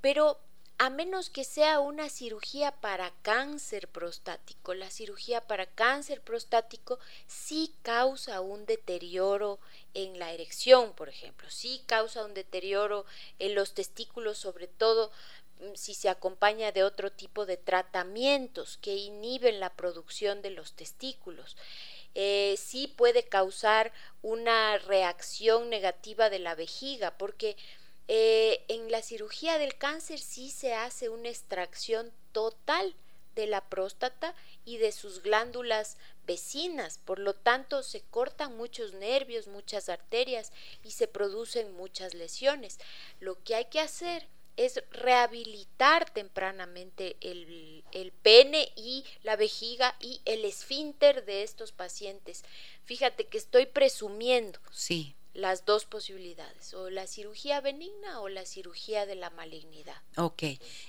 Pero a menos que sea una cirugía para cáncer prostático. La cirugía para cáncer prostático sí causa un deterioro en la erección, por ejemplo, sí causa un deterioro en los testículos, sobre todo mm, si se acompaña de otro tipo de tratamientos que inhiben la producción de los testículos. Eh, sí puede causar una reacción negativa de la vejiga, porque eh, en la cirugía del cáncer sí se hace una extracción total de la próstata y de sus glándulas vecinas, por lo tanto se cortan muchos nervios, muchas arterias y se producen muchas lesiones. Lo que hay que hacer es rehabilitar tempranamente el, el, pene y la vejiga y el esfínter de estos pacientes. Fíjate que estoy presumiendo. Sí las dos posibilidades, o la cirugía benigna o la cirugía de la malignidad. Ok,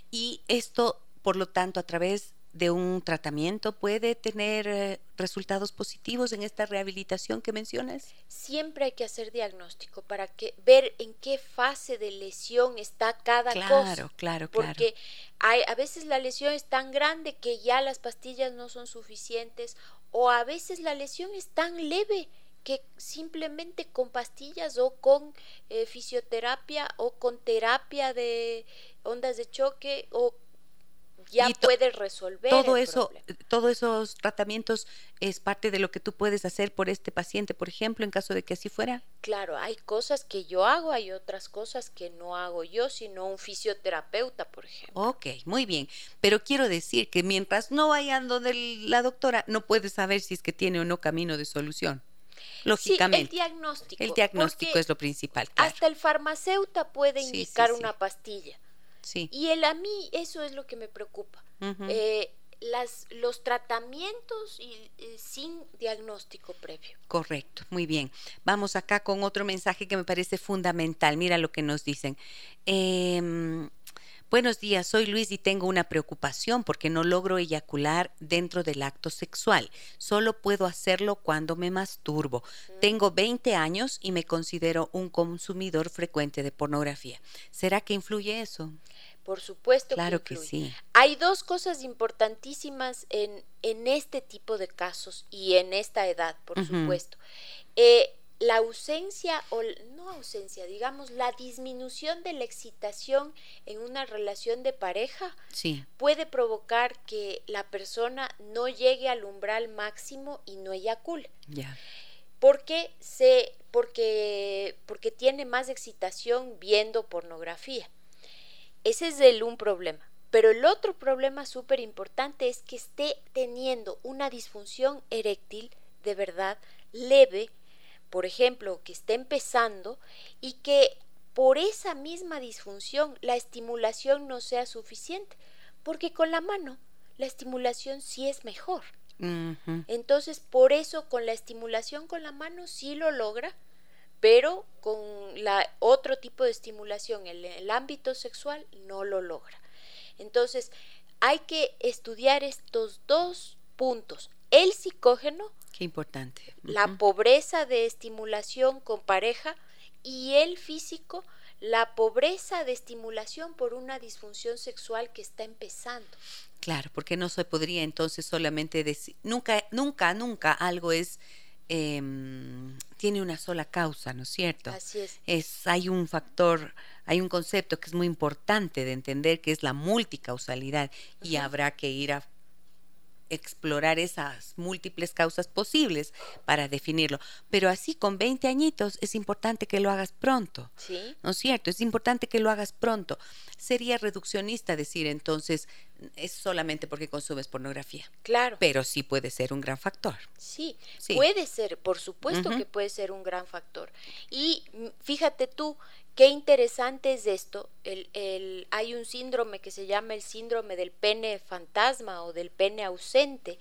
y esto, por lo tanto, a través de un tratamiento puede tener eh, resultados positivos en esta rehabilitación que mencionas? Siempre hay que hacer diagnóstico para que ver en qué fase de lesión está cada cosa. Claro, claro, claro. Porque hay, a veces la lesión es tan grande que ya las pastillas no son suficientes o a veces la lesión es tan leve que simplemente con pastillas o con eh, fisioterapia o con terapia de ondas de choque o ya puedes resolver todo eso todos esos tratamientos es parte de lo que tú puedes hacer por este paciente por ejemplo en caso de que así fuera. Claro hay cosas que yo hago hay otras cosas que no hago yo sino un fisioterapeuta por ejemplo. Ok, muy bien. Pero quiero decir que mientras no vayan donde la doctora no puedes saber si es que tiene o no camino de solución Lógicamente. el diagnóstico. El diagnóstico es lo principal. Hasta el farmacéutico puede indicar una pastilla. Sí. Y el, a mí eso es lo que me preocupa. Eh, las, los tratamientos y, eh, sin diagnóstico previo. Correcto, muy bien. Vamos acá con otro mensaje que me parece fundamental. Mira lo que nos dicen. Eh, Buenos días, soy Luis y tengo una preocupación porque no logro eyacular dentro del acto sexual. Solo puedo hacerlo cuando me masturbo. Tengo 20 años y me considero un consumidor frecuente de pornografía. ¿Será que influye eso? Por supuesto. Claro que, sí. Hay dos cosas importantísimas en, en este tipo de casos y en esta edad, por supuesto. Eh, la ausencia o no ausencia, digamos, la disminución de la excitación en una relación de pareja puede provocar que la persona no llegue al umbral máximo y no eyacule. Ya. Porque se porque porque tiene más excitación viendo pornografía. Ese es el un problema. Pero el otro problema súper importante es que esté teniendo una disfunción eréctil de verdad leve por ejemplo, que está empezando y que por esa misma disfunción la estimulación no sea suficiente, porque con la mano la estimulación sí es mejor. Entonces, por eso con la estimulación con la mano sí lo logra, pero con la otro tipo de estimulación en el ámbito sexual no lo logra. Entonces, hay que estudiar estos dos puntos, el psicógeno Qué importante. La pobreza de estimulación con pareja y el físico, la pobreza de estimulación por una disfunción sexual que está empezando. Claro, porque no se podría entonces solamente decir, nunca, nunca, nunca algo es, em, tiene una sola causa, ¿no es cierto? Así es. es. Hay un factor, hay un concepto que es muy importante de entender que es la multicausalidad y habrá que ir a explorar esas múltiples causas posibles para definirlo. Pero así con 20 añitos es importante que lo hagas pronto. Sí. ¿No es cierto? Es importante que lo hagas pronto. Sería reduccionista decir entonces es solamente porque consumes pornografía. Claro. Pero sí puede ser un gran factor. Sí, puede ser, por supuesto que puede ser un gran factor. Y mm, fíjate tú, Qué interesante es esto. El, hay un síndrome que se llama el síndrome del pene fantasma o del pene ausente,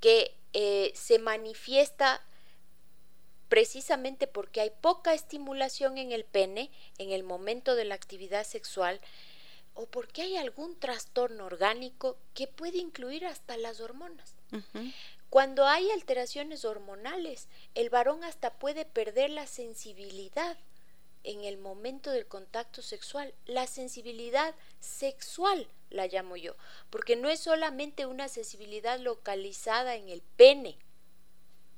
que eh, se manifiesta precisamente porque hay poca estimulación en el pene en el momento de la actividad sexual o porque hay algún trastorno orgánico que puede incluir hasta las hormonas. Cuando hay alteraciones hormonales, el varón hasta puede perder la sensibilidad en el momento del contacto sexual, la sensibilidad sexual la llamo yo, porque no es solamente una sensibilidad localizada en el pene,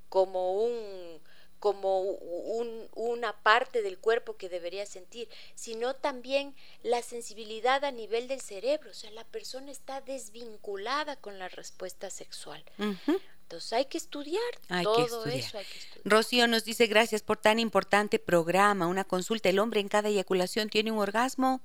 como un como una parte del cuerpo que debería sentir, sino también la sensibilidad a nivel del cerebro, o sea, la persona está desvinculada con la respuesta sexual. Entonces hay que estudiar todo eso. Hay que estudiar. Rocío nos dice gracias por tan importante programa, una consulta. El hombre en cada eyaculación tiene un orgasmo,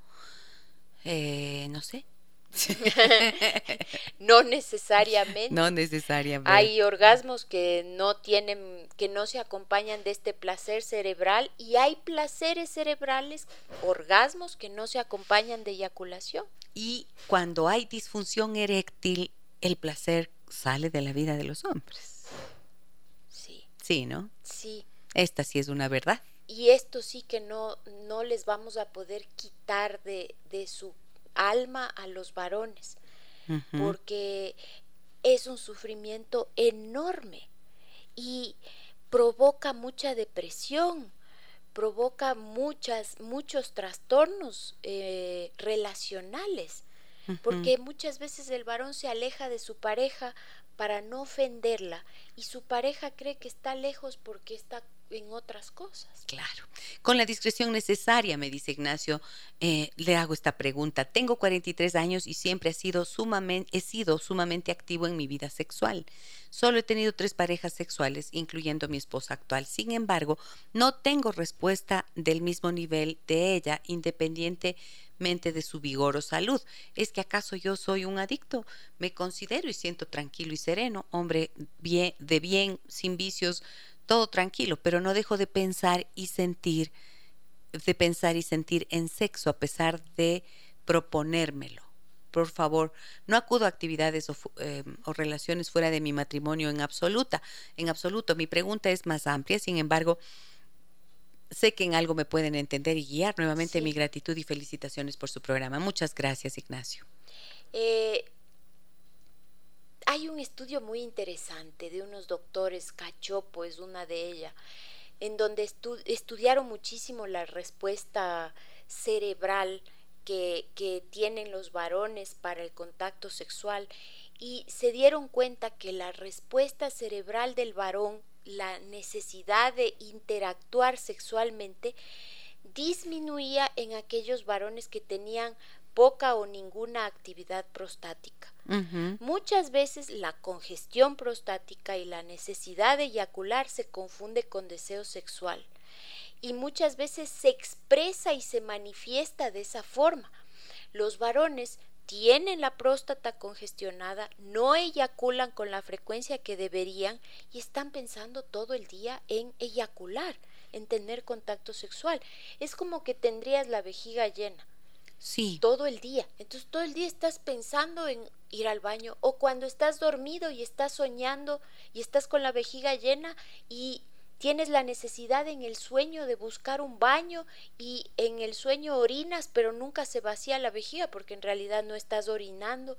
eh, no sé, (laughs) no necesariamente. No necesariamente. Hay orgasmos que no tienen, que no se acompañan de este placer cerebral y hay placeres cerebrales, orgasmos que no se acompañan de eyaculación. Y cuando hay disfunción eréctil, el placer sale de la vida de los hombres. Sí. Sí, ¿no? Sí. Esta sí es una verdad. Y esto sí que no, no les vamos a poder quitar de, de su alma a los varones, porque es un sufrimiento enorme y provoca mucha depresión, provoca muchas, muchos trastornos eh, relacionales, porque muchas veces el varón se aleja de su pareja para no ofenderla y su pareja cree que está lejos porque está en otras cosas. Claro. Con la discreción necesaria, me dice Ignacio, eh, le hago esta pregunta. Tengo 43 años y siempre he sido, sumamente, he sido sumamente activo en mi vida sexual. Solo he tenido tres parejas sexuales, incluyendo mi esposa actual. Sin embargo, no tengo respuesta del mismo nivel de ella, independientemente de su vigor o salud. ¿Es que acaso yo soy un adicto? Me considero y siento tranquilo y sereno, hombre bien, de bien, sin vicios, todo tranquilo, pero no dejo de pensar y sentir, de pensar y sentir en sexo a pesar de proponérmelo. Por favor, no acudo a actividades em, o, relaciones fuera de mi matrimonio en absoluta, en absoluto. Mi pregunta es más amplia, sin embargo, sé que en algo me pueden entender y guiar. Nuevamente mi gratitud y felicitaciones por su programa. Muchas gracias, Ignacio. Eh, hay un estudio muy interesante de unos doctores, Cachopo es una de ellas, en donde estudiaron muchísimo la respuesta cerebral que, que tienen los varones para el contacto sexual y se dieron cuenta que la respuesta cerebral del varón, la necesidad de interactuar sexualmente, disminuía en aquellos varones que tenían poca o ninguna actividad prostática. Muchas veces la congestión prostática y la necesidad de eyacular se confunde con deseo sexual y muchas veces se expresa y se manifiesta de esa forma. Los varones tienen la próstata congestionada, no eyaculan con la frecuencia que deberían y están pensando todo el día en eyacular, en tener contacto sexual. Es como que tendrías la vejiga llena Sí. Todo el día. Entonces todo el día estás pensando en ir al baño o cuando estás dormido y estás soñando y estás con la vejiga llena y tienes la necesidad en el sueño de buscar un baño y en el sueño orinas pero nunca se vacía la vejiga porque en realidad no estás orinando.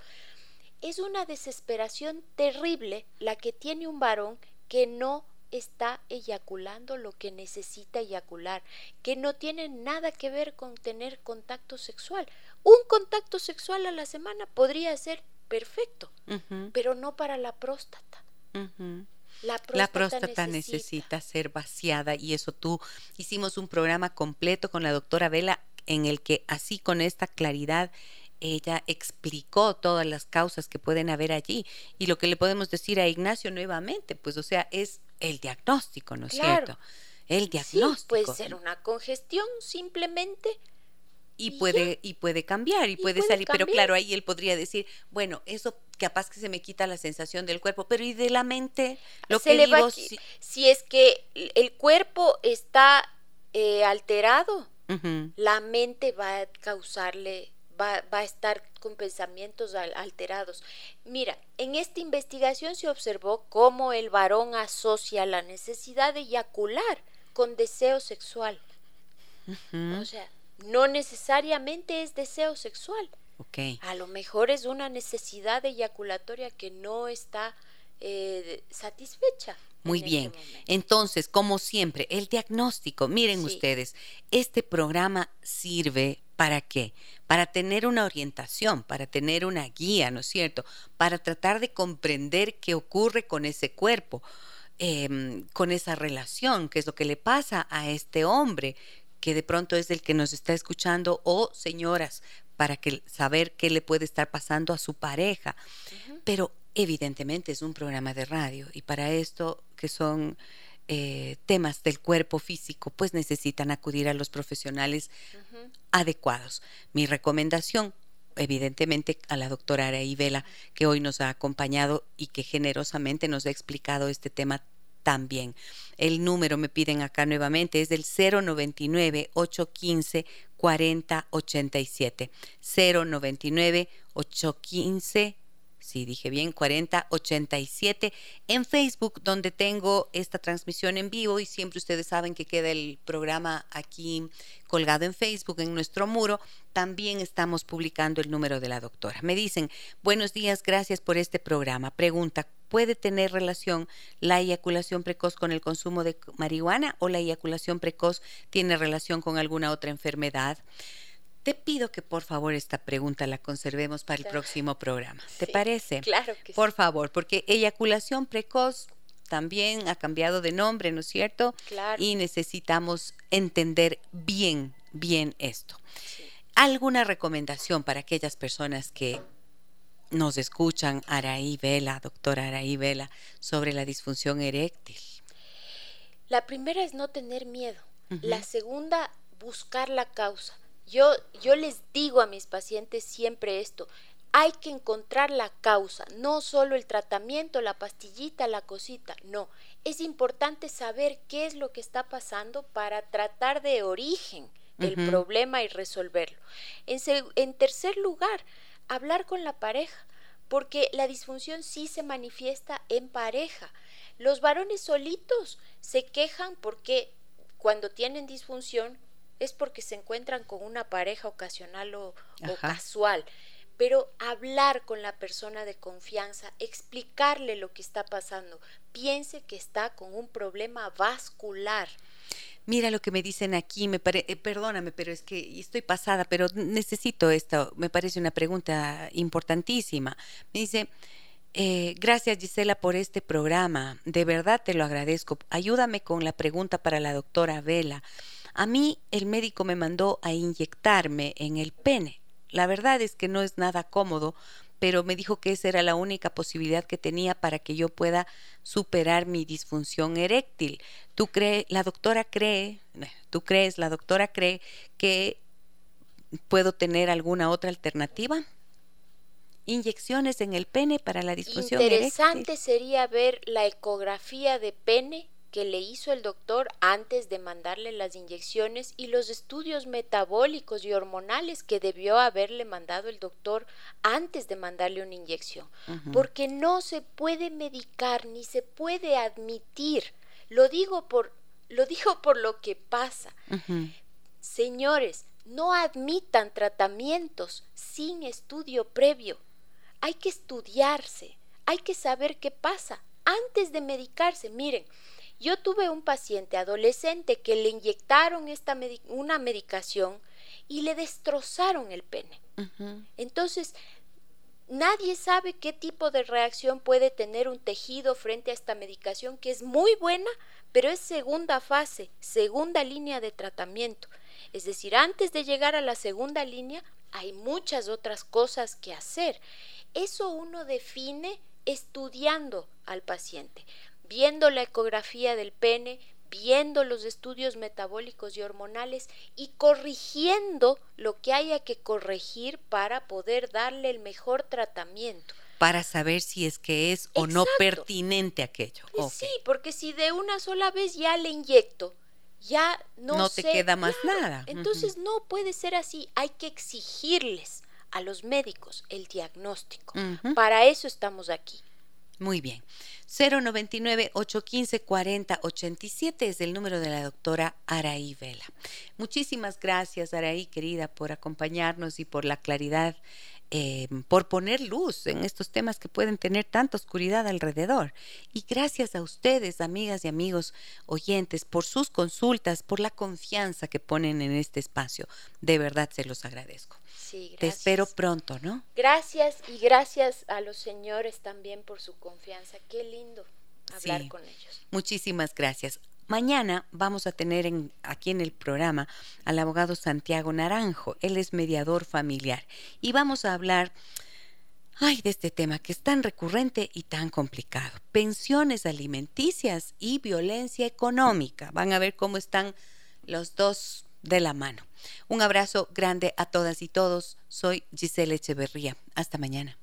Es una desesperación terrible la que tiene un varón que no está eyaculando lo que necesita eyacular, que no tiene nada que ver con tener contacto sexual. Un contacto sexual a la semana podría ser perfecto, pero no para la próstata. La próstata, necesita. ser vaciada y eso tú hicimos un programa completo con la doctora Vela en el que así con esta claridad ella explicó todas las causas que pueden haber allí y lo que le podemos decir a Ignacio nuevamente, pues o sea, es el diagnóstico, ¿no es cierto? El diagnóstico. Sí, puede ser una congestión simplemente. Y, puede, y puede cambiar, y, puede, salir, pero claro, ahí él podría decir, bueno, eso capaz que se me quita la sensación del cuerpo, pero ¿y de la mente? Lo que digo, si... es que el cuerpo está eh, alterado, la mente va a causarle va, a estar con pensamientos alterados. Mira, en esta investigación se observó cómo el varón asocia la necesidad de eyacular con deseo sexual. O sea, no necesariamente es deseo sexual. A lo mejor es una necesidad eyaculatoria que no está eh, satisfecha. Muy este bien. Entonces, como siempre, el diagnóstico, miren ustedes, este programa sirve para qué? Para tener una orientación, para tener una guía, ¿no es cierto? Para tratar de comprender qué ocurre con ese cuerpo, em, con esa relación, qué es lo que le pasa a este hombre que de pronto es el que nos está escuchando o señoras para que saber qué le puede estar pasando a su pareja. Pero evidentemente es un programa de radio y para esto que son eh, temas del cuerpo físico, pues necesitan acudir a los profesionales adecuados. Mi recomendación, evidentemente, a la doctora Araí Vela, que hoy nos ha acompañado y que generosamente nos ha explicado este tema también. El número me piden acá nuevamente es del 099 815 4087. 099 815 sí dije bien, 4087 en Facebook, donde tengo esta transmisión en vivo y siempre ustedes saben que queda el programa aquí colgado en Facebook, en nuestro muro. También estamos publicando el número de la doctora. Me dicen, buenos días, gracias por este programa. Pregunta, ¿puede tener relación la eyaculación precoz con el consumo de marihuana o la eyaculación precoz tiene relación con alguna otra enfermedad? Te pido que por favor esta pregunta la conservemos para el próximo programa. ¿Te parece? Claro que Por favor, porque eyaculación precoz también ha cambiado de nombre, ¿no es cierto? Claro. Y necesitamos entender bien, bien esto. ¿Alguna recomendación para aquellas personas que nos escuchan, Araí Vela, doctora Araí Vela, sobre la disfunción eréctil? La primera es no tener miedo. La segunda, buscar la causa. Yo, yo les digo a mis pacientes siempre esto, hay que encontrar la causa, no solo el tratamiento, la pastillita, la cosita, no. Es importante saber qué es lo que está pasando para tratar de origen el problema y resolverlo. En, en tercer lugar, hablar con la pareja, porque la disfunción sí se manifiesta en pareja. Los varones solitos se quejan porque cuando tienen disfunción es porque se encuentran con una pareja ocasional o, casual. Pero hablar con la persona de confianza, explicarle lo que está pasando, piense que está con un problema vascular. Mira lo que me dicen aquí, me eh, perdóname, pero es que estoy pasada, pero necesito esto, me parece una pregunta importantísima. Me dice, eh, gracias Gisela por este programa, de verdad te lo agradezco. Ayúdame con la pregunta para la doctora Vela. A mí el médico me mandó a inyectarme en el pene. La verdad es que no es nada cómodo, pero me dijo que esa era la única posibilidad que tenía para que yo pueda superar mi disfunción eréctil. ¿Tú crees, la doctora cree, tú crees, la doctora cree que puedo tener alguna otra alternativa? Inyecciones en el pene para la disfunción eréctil. Interesante sería ver la ecografía de pene que le hizo el doctor antes de mandarle las inyecciones y los estudios metabólicos y hormonales que debió haberle mandado el doctor antes de mandarle una inyección. Porque no se puede medicar ni se puede admitir. Lo digo por lo digo por lo que pasa. Señores, no admitan tratamientos sin estudio previo. Hay que estudiarse, hay que saber qué pasa antes de medicarse. Miren, yo tuve un paciente adolescente que le inyectaron esta una medicación y le destrozaron el pene. Entonces, nadie sabe qué tipo de reacción puede tener un tejido frente a esta medicación que es muy buena, pero es segunda fase, segunda línea de tratamiento. Es decir, antes de llegar a la segunda línea hay muchas otras cosas que hacer. Eso uno define estudiando al paciente viendo la ecografía del pene, viendo los estudios metabólicos y hormonales y corrigiendo lo que haya que corregir para poder darle el mejor tratamiento. Para saber si es que es o no pertinente aquello. Pues sí, porque si de una sola vez ya le inyecto, ya no, no te queda más nada. Entonces no puede ser así, hay que exigirles a los médicos el diagnóstico. Para eso estamos aquí. Muy bien. 099-815-4087 es el número de la doctora Araí Vela. Muchísimas gracias, Araí, querida, por acompañarnos y por la claridad eh, por poner luz en estos temas que pueden tener tanta oscuridad alrededor. Y gracias a ustedes, amigas y amigos oyentes, por sus consultas, por la confianza que ponen en este espacio. De verdad se los agradezco. Te espero pronto, ¿no? Gracias y gracias a los señores también por su confianza. Qué lindo hablar con ellos. Muchísimas gracias. Mañana vamos a tener aquí en el programa al abogado Santiago Naranjo. Él es mediador familiar y vamos a hablar ay, de este tema que es tan recurrente y tan complicado. Pensiones alimenticias y violencia económica. Van a ver cómo están los dos de la mano. Un abrazo grande a todas y todos. Soy Giselle Echeverría. Hasta mañana.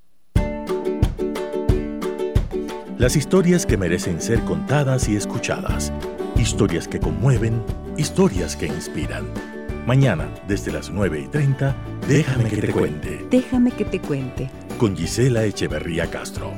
Las historias que merecen ser contadas y escuchadas. Historias que conmueven, historias que inspiran. Mañana, desde las 9 y 30, déjame que te cuente. Déjame que te cuente. Con Gisela Echeverría Castro.